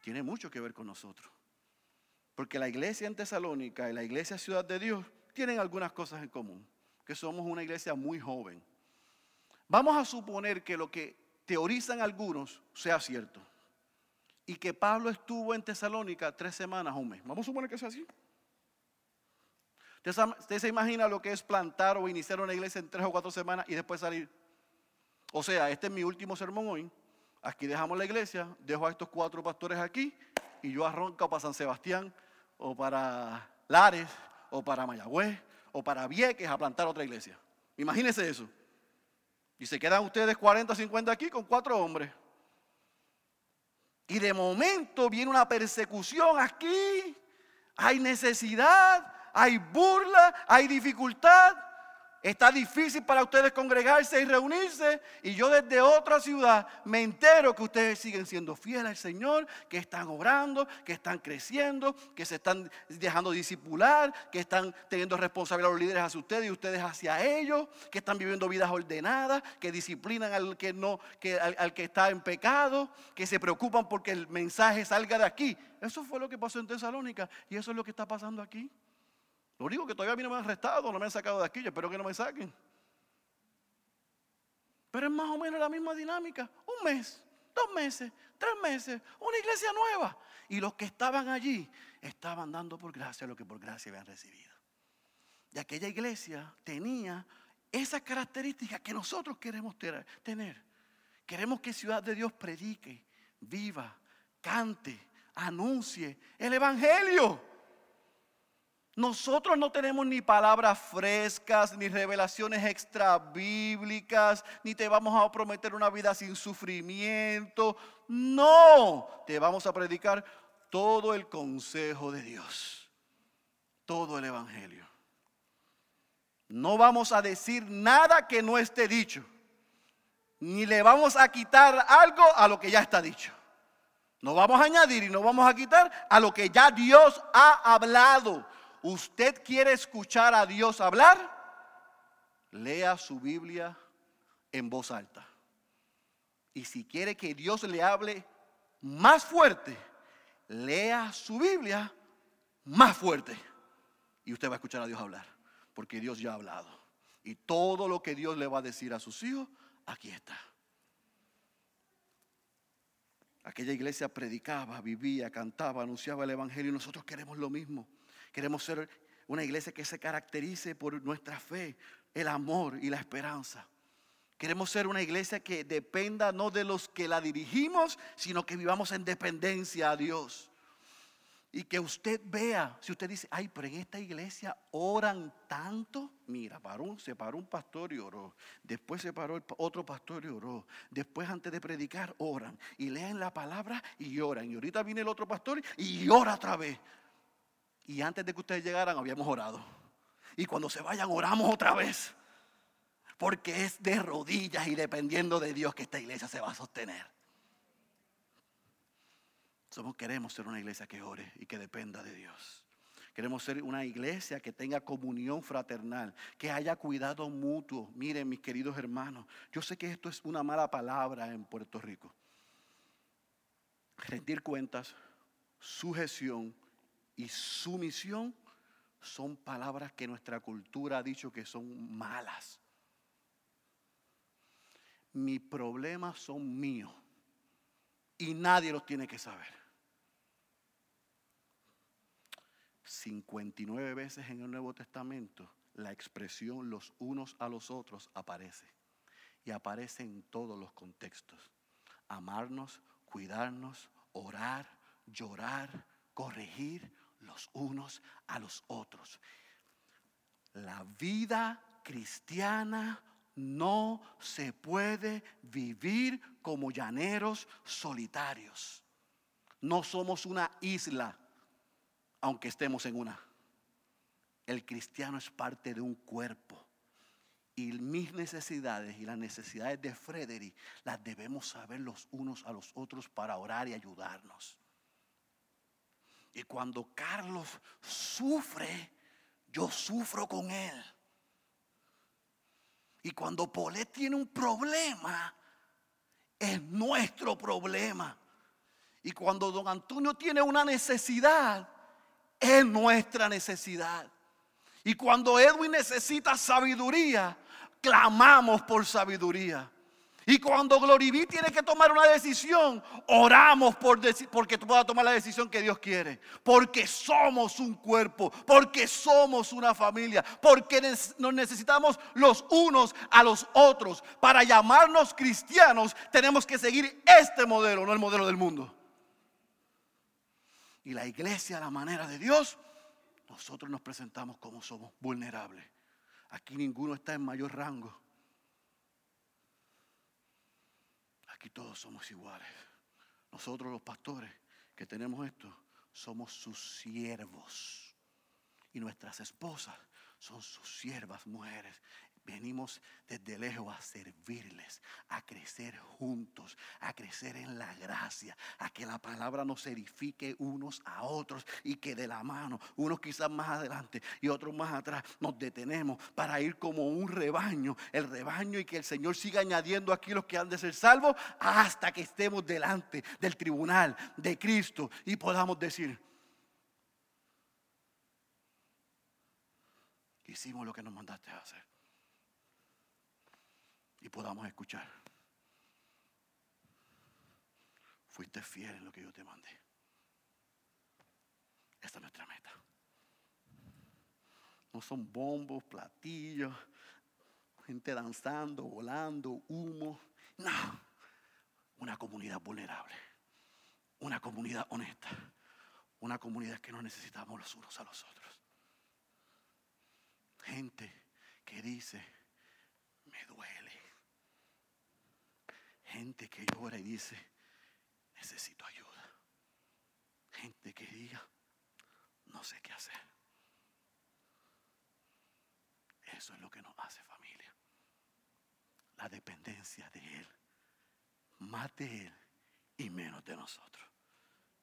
Tiene mucho que ver con nosotros. Porque la iglesia en Tesalónica y la iglesia Ciudad de Dios tienen algunas cosas en común, que somos una iglesia muy joven. Vamos a suponer que lo que teorizan algunos sea cierto y que Pablo estuvo en Tesalónica tres semanas o un mes. Vamos a suponer que sea así. ¿Usted se imagina lo que es plantar o iniciar una iglesia en tres o cuatro semanas y después salir? O sea, este es mi último sermón hoy. Aquí dejamos la iglesia, dejo a estos cuatro pastores aquí y yo arranco para San Sebastián o para Lares, o para Mayagüez, o para Vieques a plantar otra iglesia. Imagínense eso. Y se quedan ustedes 40, 50 aquí con cuatro hombres. Y de momento viene una persecución aquí. Hay necesidad, hay burla, hay dificultad. Está difícil para ustedes congregarse y reunirse. Y yo desde otra ciudad me entero que ustedes siguen siendo fieles al Señor, que están orando, que están creciendo, que se están dejando discipular, que están teniendo responsabilidad los líderes hacia ustedes y ustedes hacia ellos, que están viviendo vidas ordenadas, que disciplinan al que, no, que, al que está en pecado, que se preocupan porque el mensaje salga de aquí. Eso fue lo que pasó en Tesalónica y eso es lo que está pasando aquí. Lo único que todavía a mí no me han arrestado, no me han sacado de aquí, yo espero que no me saquen. Pero es más o menos la misma dinámica. Un mes, dos meses, tres meses, una iglesia nueva. Y los que estaban allí estaban dando por gracia lo que por gracia habían recibido. Y aquella iglesia tenía esas características que nosotros queremos tener. Queremos que Ciudad de Dios predique, viva, cante, anuncie el Evangelio. Nosotros no tenemos ni palabras frescas, ni revelaciones extra bíblicas, ni te vamos a prometer una vida sin sufrimiento. No, te vamos a predicar todo el consejo de Dios, todo el Evangelio. No vamos a decir nada que no esté dicho, ni le vamos a quitar algo a lo que ya está dicho. No vamos a añadir y no vamos a quitar a lo que ya Dios ha hablado. ¿Usted quiere escuchar a Dios hablar? Lea su Biblia en voz alta. Y si quiere que Dios le hable más fuerte, lea su Biblia más fuerte. Y usted va a escuchar a Dios hablar, porque Dios ya ha hablado. Y todo lo que Dios le va a decir a sus hijos, aquí está. Aquella iglesia predicaba, vivía, cantaba, anunciaba el Evangelio y nosotros queremos lo mismo. Queremos ser una iglesia que se caracterice por nuestra fe, el amor y la esperanza. Queremos ser una iglesia que dependa no de los que la dirigimos, sino que vivamos en dependencia a Dios. Y que usted vea, si usted dice, ay, pero en esta iglesia oran tanto. Mira, paró, se paró un pastor y oró. Después se paró otro pastor y oró. Después, antes de predicar, oran. Y leen la palabra y oran. Y ahorita viene el otro pastor y ora otra vez. Y antes de que ustedes llegaran habíamos orado. Y cuando se vayan oramos otra vez. Porque es de rodillas y dependiendo de Dios que esta iglesia se va a sostener. Somos queremos ser una iglesia que ore y que dependa de Dios. Queremos ser una iglesia que tenga comunión fraternal, que haya cuidado mutuo. Miren, mis queridos hermanos, yo sé que esto es una mala palabra en Puerto Rico. Rendir cuentas, sujeción, y sumisión son palabras que nuestra cultura ha dicho que son malas. Mis problemas son míos y nadie los tiene que saber. 59 veces en el Nuevo Testamento la expresión los unos a los otros aparece y aparece en todos los contextos. Amarnos, cuidarnos, orar, llorar, corregir, los unos a los otros. La vida cristiana no se puede vivir como llaneros solitarios. No somos una isla, aunque estemos en una. El cristiano es parte de un cuerpo. Y mis necesidades y las necesidades de Frederick las debemos saber los unos a los otros para orar y ayudarnos. Y cuando Carlos sufre, yo sufro con él. Y cuando Polet tiene un problema, es nuestro problema. Y cuando don Antonio tiene una necesidad, es nuestra necesidad. Y cuando Edwin necesita sabiduría, clamamos por sabiduría. Y cuando Gloriví tiene que tomar una decisión, oramos por porque pueda tomar la decisión que Dios quiere. Porque somos un cuerpo, porque somos una familia, porque nos necesitamos los unos a los otros. Para llamarnos cristianos tenemos que seguir este modelo, no el modelo del mundo. Y la iglesia, a la manera de Dios, nosotros nos presentamos como somos vulnerables. Aquí ninguno está en mayor rango. Aquí todos somos iguales. Nosotros los pastores que tenemos esto, somos sus siervos. Y nuestras esposas son sus siervas mujeres. Venimos desde lejos a servirles, a crecer juntos, a crecer en la gracia, a que la palabra nos edifique unos a otros y que de la mano, unos quizás más adelante y otros más atrás, nos detenemos para ir como un rebaño, el rebaño y que el Señor siga añadiendo aquí los que han de ser salvos hasta que estemos delante del tribunal de Cristo y podamos decir, hicimos lo que nos mandaste a hacer y podamos escuchar. Fuiste fiel en lo que yo te mandé. Esta es nuestra meta. No son bombos, platillos, gente danzando, volando, humo. No. Una comunidad vulnerable. Una comunidad honesta. Una comunidad que no necesitamos los unos a los otros. Gente que dice, me duele. Gente que llora y dice, necesito ayuda. Gente que diga, no sé qué hacer. Eso es lo que nos hace familia. La dependencia de Él. Más de Él y menos de nosotros.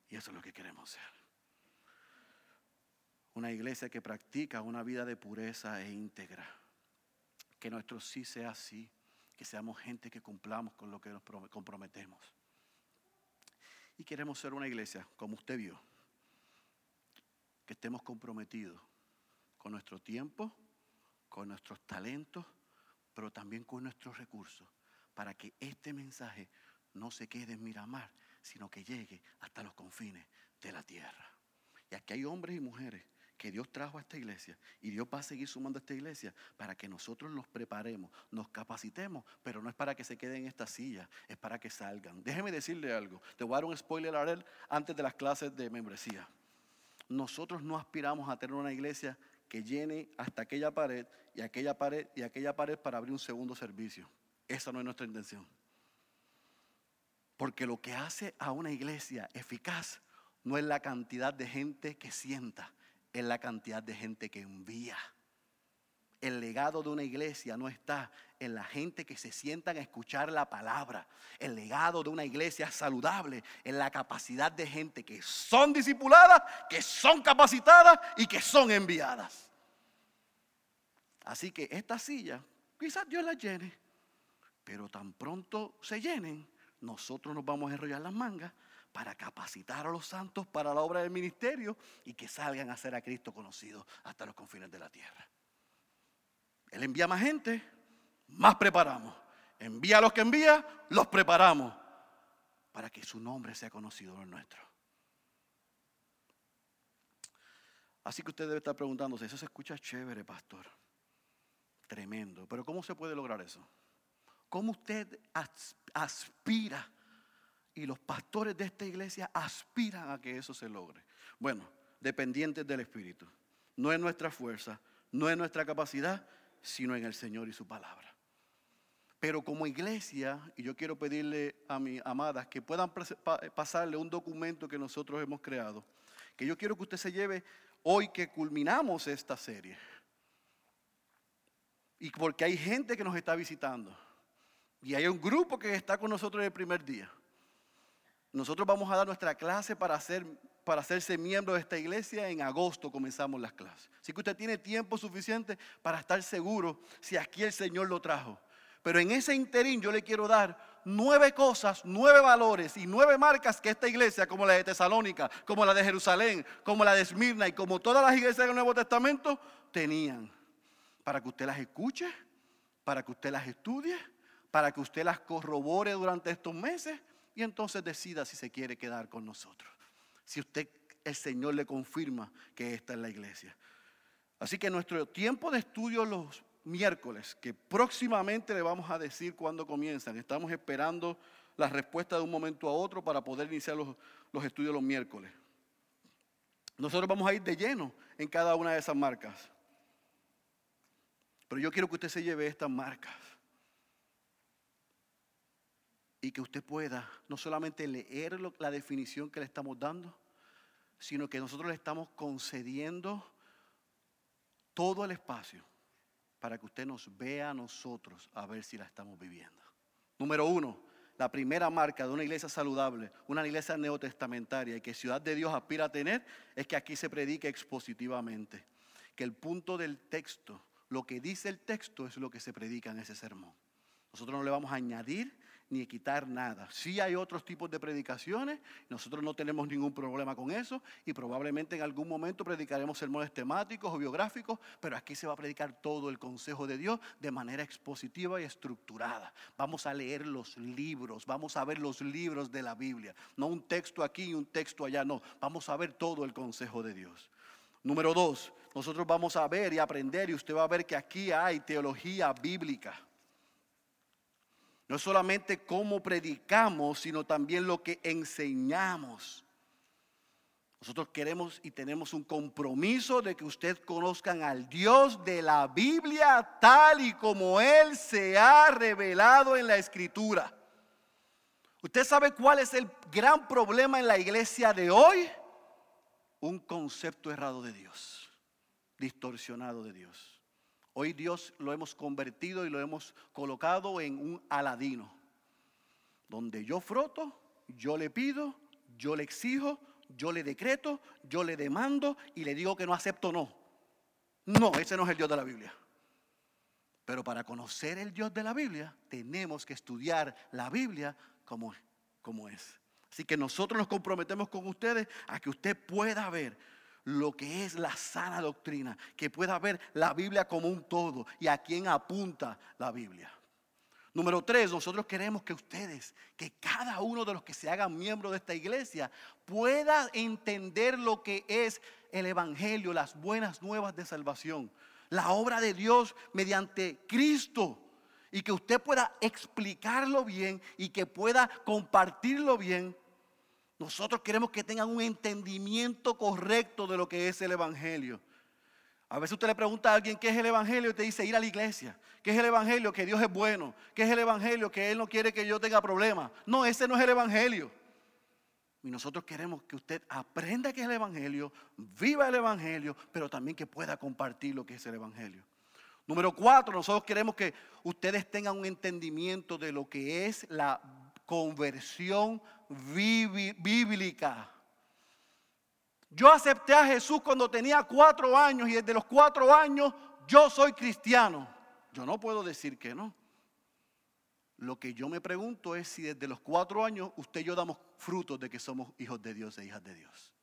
Y eso es lo que queremos ser. Una iglesia que practica una vida de pureza e íntegra. Que nuestro sí sea así. Que seamos gente que cumplamos con lo que nos comprometemos. Y queremos ser una iglesia, como usted vio, que estemos comprometidos con nuestro tiempo, con nuestros talentos, pero también con nuestros recursos, para que este mensaje no se quede en Miramar, sino que llegue hasta los confines de la tierra. Y aquí hay hombres y mujeres que Dios trajo a esta iglesia y Dios va a seguir sumando a esta iglesia para que nosotros nos preparemos, nos capacitemos, pero no es para que se queden en esta silla, es para que salgan. Déjeme decirle algo, te voy a dar un spoiler a él antes de las clases de membresía. Nosotros no aspiramos a tener una iglesia que llene hasta aquella pared y aquella pared y aquella pared para abrir un segundo servicio. Esa no es nuestra intención. Porque lo que hace a una iglesia eficaz no es la cantidad de gente que sienta, es la cantidad de gente que envía. El legado de una iglesia no está en la gente que se sientan a escuchar la palabra. El legado de una iglesia saludable en la capacidad de gente que son discipuladas, que son capacitadas y que son enviadas. Así que esta silla, quizás Dios la llene, pero tan pronto se llenen, nosotros nos vamos a enrollar las mangas para capacitar a los santos para la obra del ministerio y que salgan a ser a Cristo conocido hasta los confines de la tierra. Él envía más gente, más preparamos. Envía a los que envía, los preparamos para que su nombre sea conocido en el nuestro. Así que usted debe estar preguntándose, eso se escucha chévere, pastor. Tremendo. Pero ¿cómo se puede lograr eso? ¿Cómo usted aspira y los pastores de esta iglesia aspiran a que eso se logre? Bueno, dependientes del Espíritu. No es nuestra fuerza, no es nuestra capacidad, sino en el Señor y su palabra. Pero como iglesia, y yo quiero pedirle a mis amadas que puedan pasarle un documento que nosotros hemos creado, que yo quiero que usted se lleve hoy que culminamos esta serie. Y porque hay gente que nos está visitando. Y hay un grupo que está con nosotros el primer día. Nosotros vamos a dar nuestra clase para hacer para hacerse miembro de esta iglesia, en agosto comenzamos las clases. Así que usted tiene tiempo suficiente para estar seguro si aquí el Señor lo trajo. Pero en ese interín yo le quiero dar nueve cosas, nueve valores y nueve marcas que esta iglesia, como la de Tesalónica, como la de Jerusalén, como la de Esmirna y como todas las iglesias del Nuevo Testamento, tenían. Para que usted las escuche, para que usted las estudie, para que usted las corrobore durante estos meses y entonces decida si se quiere quedar con nosotros si usted, el Señor le confirma que esta es la iglesia. Así que nuestro tiempo de estudio los miércoles, que próximamente le vamos a decir cuándo comienzan, estamos esperando la respuesta de un momento a otro para poder iniciar los, los estudios los miércoles. Nosotros vamos a ir de lleno en cada una de esas marcas. Pero yo quiero que usted se lleve estas marcas y que usted pueda no solamente leer la definición que le estamos dando, sino que nosotros le estamos concediendo todo el espacio para que usted nos vea a nosotros a ver si la estamos viviendo. Número uno, la primera marca de una iglesia saludable, una iglesia neotestamentaria y que Ciudad de Dios aspira a tener es que aquí se predique expositivamente. Que el punto del texto, lo que dice el texto es lo que se predica en ese sermón. Nosotros no le vamos a añadir ni quitar nada. Sí hay otros tipos de predicaciones, nosotros no tenemos ningún problema con eso y probablemente en algún momento predicaremos sermones temáticos o biográficos, pero aquí se va a predicar todo el consejo de Dios de manera expositiva y estructurada. Vamos a leer los libros, vamos a ver los libros de la Biblia, no un texto aquí y un texto allá, no, vamos a ver todo el consejo de Dios. Número dos, nosotros vamos a ver y aprender y usted va a ver que aquí hay teología bíblica. No solamente cómo predicamos, sino también lo que enseñamos. Nosotros queremos y tenemos un compromiso de que ustedes conozcan al Dios de la Biblia tal y como Él se ha revelado en la Escritura. ¿Usted sabe cuál es el gran problema en la iglesia de hoy? Un concepto errado de Dios, distorsionado de Dios. Hoy Dios lo hemos convertido y lo hemos colocado en un aladino, donde yo froto, yo le pido, yo le exijo, yo le decreto, yo le demando y le digo que no acepto no. No, ese no es el Dios de la Biblia. Pero para conocer el Dios de la Biblia, tenemos que estudiar la Biblia como, es. Así que nosotros nos comprometemos con ustedes a que usted pueda ver lo que es la sana doctrina, que pueda ver la Biblia como un todo y a quién apunta la Biblia. Número tres, nosotros queremos que ustedes, que cada uno de los que se hagan miembro de esta iglesia, pueda entender lo que es el Evangelio, las buenas nuevas de salvación, la obra de Dios mediante Cristo. Y que usted pueda explicarlo bien y que pueda compartirlo bien. Nosotros queremos que tengan un entendimiento correcto de lo que es el Evangelio. A veces usted le pregunta a alguien qué es el Evangelio y te dice ir a la iglesia. ¿Qué es el Evangelio? Que Dios es bueno. ¿Qué es el Evangelio? Que Él no quiere que yo tenga problemas. No, ese no es el Evangelio. Y nosotros queremos que usted aprenda qué es el Evangelio, viva el Evangelio, pero también que pueda compartir lo que es el Evangelio. Número cuatro, nosotros queremos que ustedes tengan un entendimiento de lo que es la conversión bíblica. Yo acepté a Jesús cuando tenía cuatro años y desde los cuatro años yo soy cristiano. Yo no puedo decir que no. Lo que yo me pregunto es si desde los cuatro años usted y yo damos frutos de que somos hijos de Dios e hijas de Dios.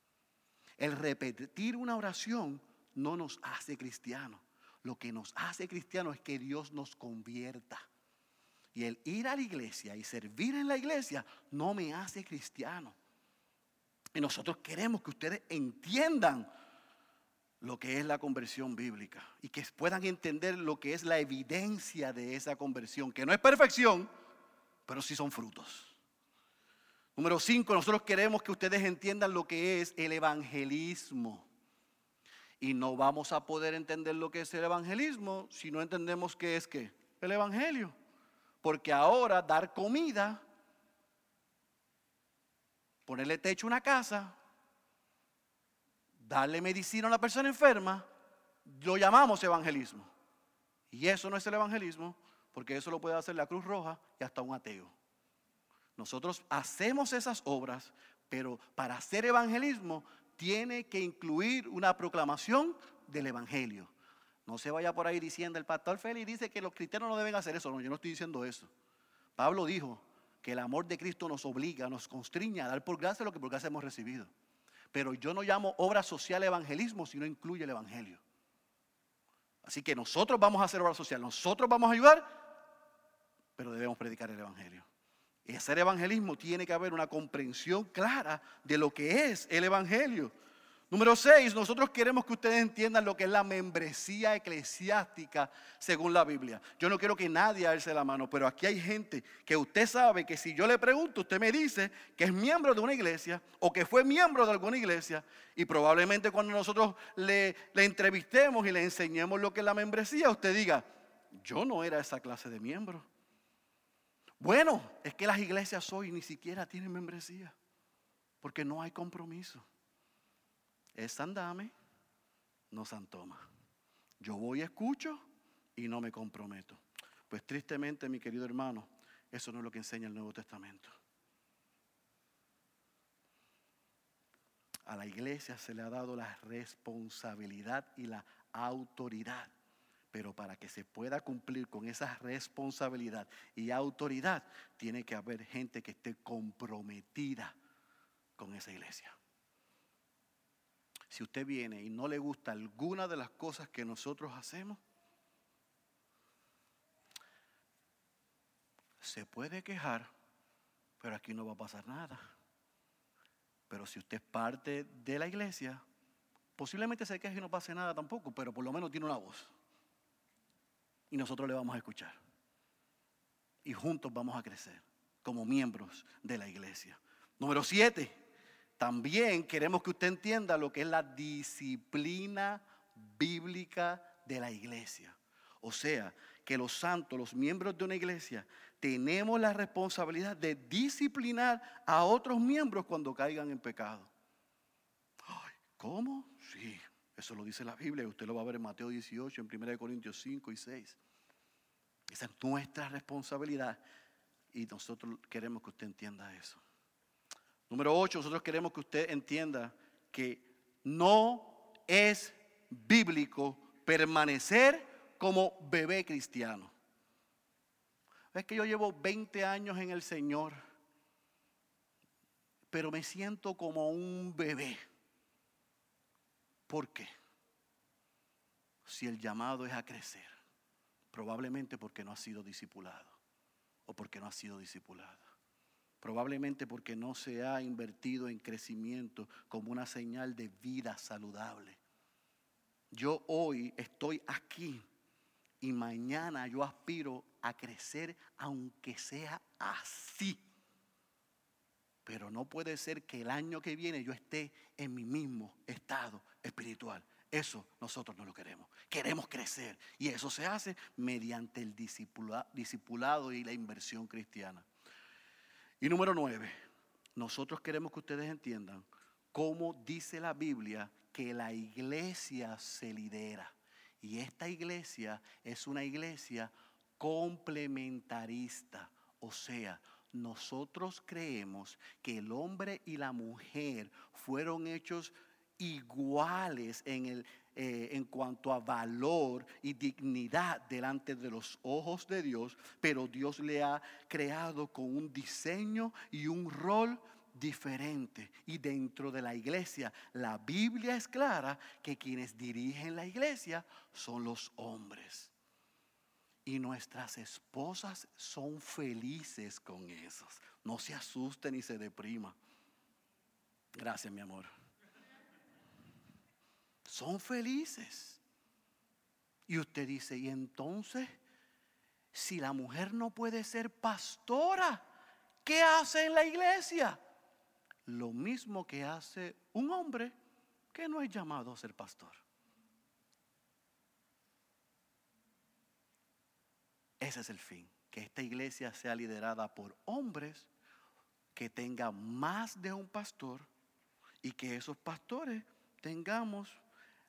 El repetir una oración no nos hace cristianos. Lo que nos hace cristianos es que Dios nos convierta. Y el ir a la iglesia y servir en la iglesia no me hace cristiano. Y nosotros queremos que ustedes entiendan lo que es la conversión bíblica y que puedan entender lo que es la evidencia de esa conversión, que no es perfección, pero sí son frutos. Número cinco, nosotros queremos que ustedes entiendan lo que es el evangelismo. Y no vamos a poder entender lo que es el evangelismo si no entendemos qué es qué, el evangelio. Porque ahora dar comida ponerle techo a una casa, darle medicina a una persona enferma, lo llamamos evangelismo. Y eso no es el evangelismo, porque eso lo puede hacer la Cruz Roja y hasta un ateo. Nosotros hacemos esas obras, pero para hacer evangelismo tiene que incluir una proclamación del evangelio. No se vaya por ahí diciendo, el pastor Félix dice que los cristianos no deben hacer eso. No, yo no estoy diciendo eso. Pablo dijo, que el amor de Cristo nos obliga, nos constriña a dar por gracia lo que por gracia hemos recibido. Pero yo no llamo obra social evangelismo si no incluye el evangelio. Así que nosotros vamos a hacer obra social, nosotros vamos a ayudar, pero debemos predicar el evangelio. Y hacer evangelismo tiene que haber una comprensión clara de lo que es el evangelio. Número seis, nosotros queremos que ustedes entiendan lo que es la membresía eclesiástica según la Biblia. Yo no quiero que nadie alce la mano, pero aquí hay gente que usted sabe que si yo le pregunto, usted me dice que es miembro de una iglesia o que fue miembro de alguna iglesia y probablemente cuando nosotros le, le entrevistemos y le enseñemos lo que es la membresía, usted diga, yo no era esa clase de miembro. Bueno, es que las iglesias hoy ni siquiera tienen membresía porque no hay compromiso es Sandame, no Santoma. Yo voy, escucho y no me comprometo. Pues tristemente, mi querido hermano, eso no es lo que enseña el Nuevo Testamento. A la iglesia se le ha dado la responsabilidad y la autoridad. Pero para que se pueda cumplir con esa responsabilidad y autoridad, tiene que haber gente que esté comprometida con esa iglesia. Si usted viene y no le gusta alguna de las cosas que nosotros hacemos, se puede quejar, pero aquí no va a pasar nada. Pero si usted es parte de la iglesia, posiblemente se queje y no pase nada tampoco, pero por lo menos tiene una voz. Y nosotros le vamos a escuchar. Y juntos vamos a crecer como miembros de la iglesia. Número siete, También queremos que usted entienda lo que es la disciplina bíblica de la iglesia. O sea, que los santos, los miembros de una iglesia, tenemos la responsabilidad de disciplinar a otros miembros cuando caigan en pecado. ¿Cómo? Sí, eso lo dice la Biblia. Usted lo va a ver en Mateo 18, en 1 Corintios 5 y 6. Esa es nuestra responsabilidad y nosotros queremos que usted entienda eso. Número 8, nosotros queremos que usted entienda que no es bíblico permanecer como bebé cristiano. Es que yo llevo 20 años en el Señor, pero me siento como un bebé. ¿Por qué? Si el llamado es a crecer, probablemente porque no ha sido discipulado o porque no ha sido discipulado. Probablemente porque no se ha invertido en crecimiento como una señal de vida saludable. Yo hoy estoy aquí y mañana yo aspiro a crecer aunque sea así. Pero no puede ser que el año que viene yo esté en mi mismo estado espiritual. Eso nosotros no lo queremos. Queremos crecer. Y eso se hace mediante el discipulado y la inversión cristiana. Y número nueve, nosotros queremos que ustedes entiendan cómo dice la Biblia que la iglesia se lidera. Y esta iglesia es una iglesia complementarista. O sea, nosotros creemos que el hombre y la mujer fueron hechos iguales en, el, eh, en cuanto a valor y dignidad delante de los ojos de Dios, pero Dios le ha creado con un diseño y un rol diferente. Y dentro de la iglesia, la Biblia es clara que quienes dirigen la iglesia son los hombres. Y nuestras esposas son felices con esos. No se asusten ni se deprima. Gracias, mi amor son felices. Y usted dice, y entonces, si la mujer no puede ser pastora, ¿qué hace en la iglesia? Lo mismo que hace un hombre que no es llamado a ser pastor. Ese es el fin, que esta iglesia sea liderada por hombres que tengan más de un pastor y que esos pastores tengamos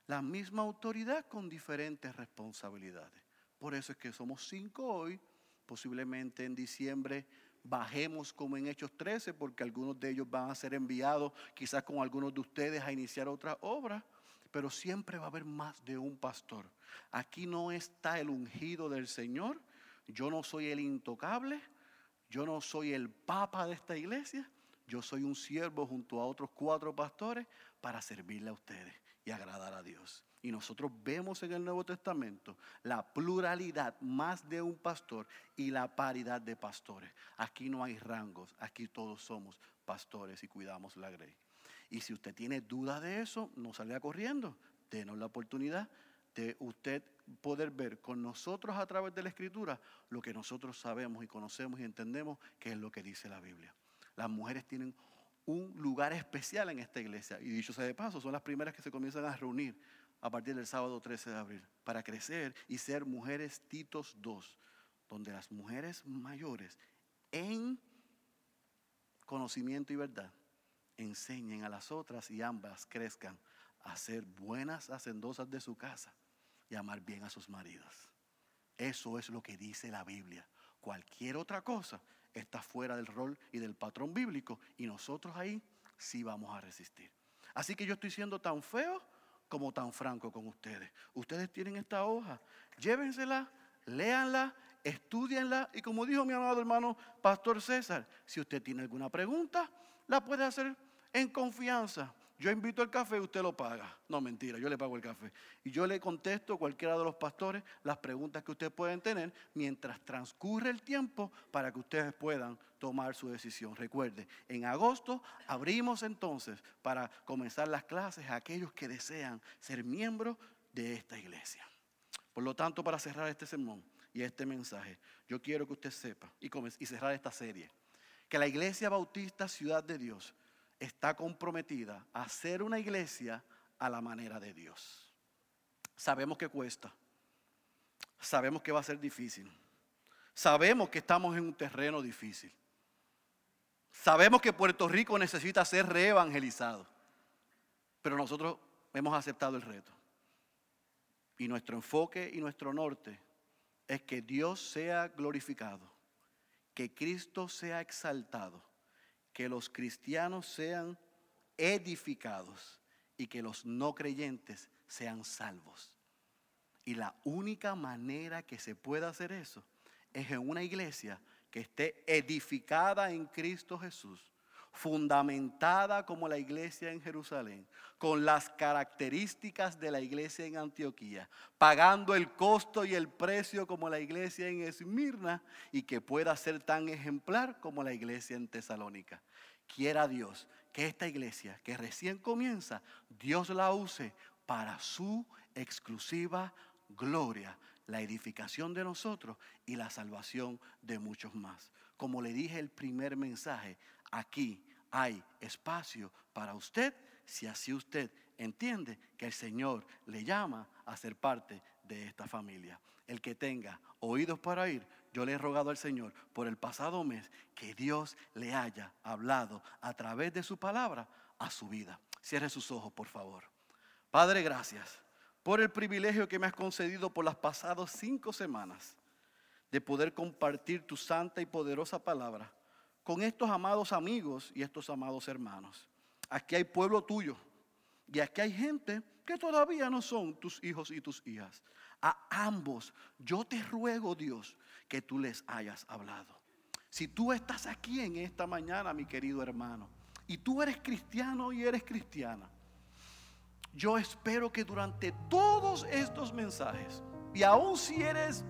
la misma autoridad con diferentes responsabilidades. Por eso es que somos cinco hoy, posiblemente en diciembre bajemos como en Hechos 13, porque algunos de ellos van a ser enviados quizás con algunos de ustedes a iniciar otra obra, pero siempre va a haber más de un pastor. Aquí no está el ungido del Señor, yo no soy el intocable, yo no soy el papa de esta iglesia, yo soy un siervo junto a otros cuatro pastores para servirle a ustedes y agradar a Dios. Y nosotros vemos en el Nuevo Testamento la pluralidad más de un pastor y la paridad de pastores. Aquí no hay rangos, aquí todos somos pastores y cuidamos la grey. Y si usted tiene duda de eso, no salga corriendo. Denos la oportunidad de usted poder ver con nosotros a través de la Escritura lo que nosotros sabemos y conocemos y entendemos que es lo que dice la Biblia. Las mujeres tienen un lugar especial en esta iglesia. Y dicho sea de paso, son las primeras que se comienzan a reunir a partir del sábado 13 de abril para crecer y ser mujeres Titos 2, donde las mujeres mayores en conocimiento y verdad enseñen a las otras y ambas crezcan a ser buenas hacendosas de su casa y amar bien a sus maridos. Eso es lo que dice la Biblia. Cualquier otra cosa está fuera del rol y del patrón bíblico y nosotros ahí sí vamos a resistir. Así que yo estoy siendo tan feo como tan franco con ustedes. Ustedes tienen esta hoja, llévensela, léanla, estudienla y como dijo mi amado hermano Pastor César, si usted tiene alguna pregunta, la puede hacer en confianza. Yo invito al café, usted lo paga. No, mentira, yo le pago el café. Y yo le contesto a cualquiera de los pastores las preguntas que ustedes pueden tener mientras transcurre el tiempo para que ustedes puedan tomar su decisión. Recuerde, en agosto abrimos entonces para comenzar las clases a aquellos que desean ser miembros de esta iglesia. Por lo tanto, para cerrar este sermón y este mensaje, yo quiero que usted sepa y, y cerrar esta serie, que la iglesia bautista Ciudad de Dios está comprometida a hacer una iglesia a la manera de Dios. Sabemos que cuesta. Sabemos que va a ser difícil. Sabemos que estamos en un terreno difícil. Sabemos que Puerto Rico necesita ser reevangelizado. Pero nosotros hemos aceptado el reto. Y nuestro enfoque y nuestro norte es que Dios sea glorificado, que Cristo sea exaltado, que los cristianos sean edificados y que los no creyentes sean salvos. Y la única manera que se pueda hacer eso es en una iglesia que esté edificada en Cristo Jesús, fundamentada como la iglesia en Jerusalén, con las características de la iglesia en Antioquía, pagando el costo y el precio como la iglesia en Esmirna y que pueda ser tan ejemplar como la iglesia en Tesalónica. Quiera Dios que esta iglesia que recién comienza, Dios la use para su exclusiva gloria, la edificación de nosotros y la salvación de muchos más. Como le dije el primer mensaje, aquí hay espacio para usted si así usted entiende que el Señor le llama a ser parte de esta familia. El que tenga oídos para oír, yo le he rogado al Señor por el pasado mes que Dios le haya hablado a través de su palabra a su vida. Cierre sus ojos, por favor. Padre, gracias por el privilegio que me has concedido por las pasadas cinco semanas de poder compartir tu santa y poderosa palabra con estos amados amigos y estos amados hermanos. Aquí hay pueblo tuyo y aquí hay gente que todavía no son tus hijos y tus hijas. A ambos yo te ruego, Dios, que tú les hayas hablado. Si tú estás aquí en esta mañana, mi querido hermano, y tú eres cristiano y eres cristiana, yo espero que durante todos estos mensajes, y aún si eres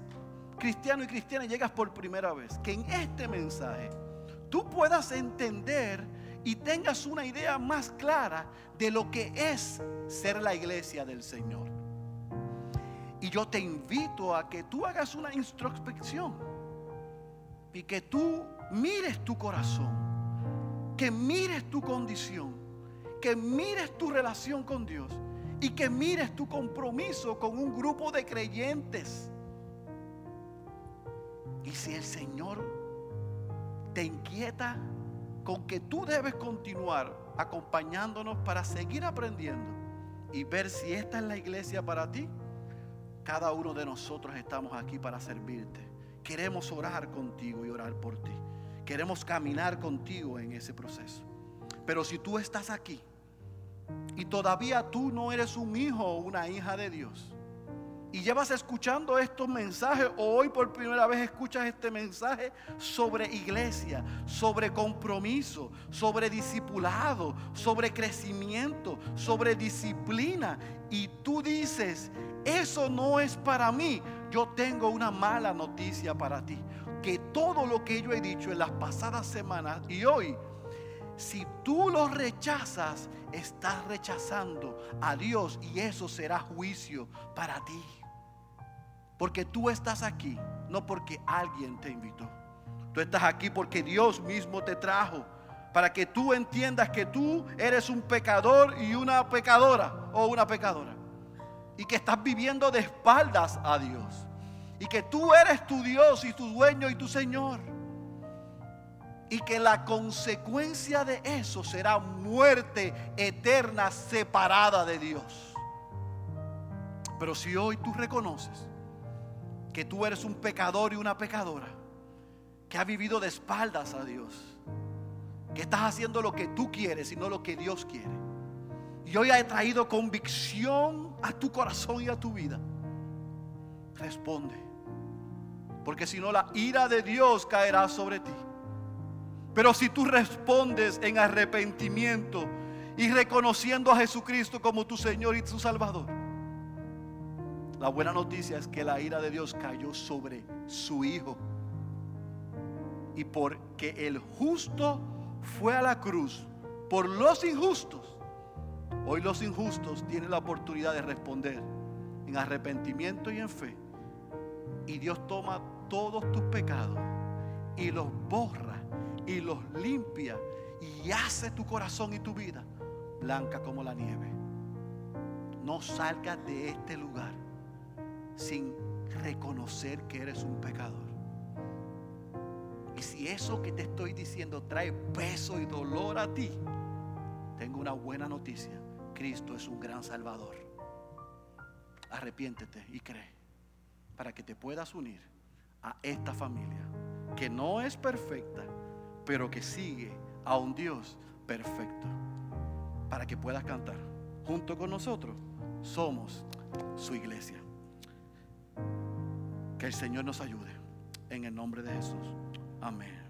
cristiano y cristiana llegas por primera vez, que en este mensaje tú puedas entender y tengas una idea más clara de lo que es ser la iglesia del Señor. Y yo te invito a que tú hagas una introspección y que tú mires tu corazón, que mires tu condición que mires tu relación con Dios y que mires tu compromiso con un grupo de creyentes. Y si el Señor te inquieta con que tú debes continuar acompañándonos para seguir aprendiendo y ver si esta es la iglesia para ti, cada uno de nosotros estamos aquí para servirte. Queremos orar contigo y orar por ti. Queremos caminar contigo en ese proceso. Pero si tú estás aquí y todavía tú no eres un hijo o una hija de Dios, y llevas escuchando estos mensajes o hoy por primera vez escuchas este mensaje sobre iglesia, sobre compromiso, sobre discipulado, sobre crecimiento, sobre disciplina, y tú dices, eso no es para mí, yo tengo una mala noticia para ti, que todo lo que yo he dicho en las pasadas semanas y hoy si tú lo rechazas, estás rechazando a Dios y eso será juicio para ti. Porque tú estás aquí, no porque alguien te invitó. Tú estás aquí porque Dios mismo te trajo. Para que tú entiendas que tú eres un pecador y una pecadora o una pecadora. Y que estás viviendo de espaldas a Dios. Y que tú eres tu Dios y tu dueño y tu Señor y que la consecuencia de eso será muerte eterna separada de Dios. Pero si hoy tú reconoces que tú eres un pecador y una pecadora, que ha vivido de espaldas a Dios, que estás haciendo lo que tú quieres y no lo que Dios quiere, y hoy ha traído convicción a tu corazón y a tu vida, responde. Porque si no, la ira de Dios caerá sobre ti. Pero si tú respondes en arrepentimiento y reconociendo a Jesucristo como tu Señor y tu Salvador, la buena noticia es que la ira de Dios cayó sobre su Hijo. Y porque el justo fue a la cruz por los injustos, hoy los injustos tienen la oportunidad de responder en arrepentimiento y en fe. Y Dios toma todos tus pecados y los borra y los limpia y hace tu corazón y tu vida blanca como la nieve. No salgas de este lugar sin reconocer que eres un pecador. Y si eso que te estoy diciendo trae peso y dolor a ti, tengo una buena noticia. Cristo es un gran salvador. Arrepiéntete y cree para que te puedas unir a esta familia que no es perfecta, pero que sigue a un Dios perfecto. Para que puedas cantar junto con nosotros. Somos su iglesia. Que el Señor nos ayude. En el nombre de Jesús. Amén.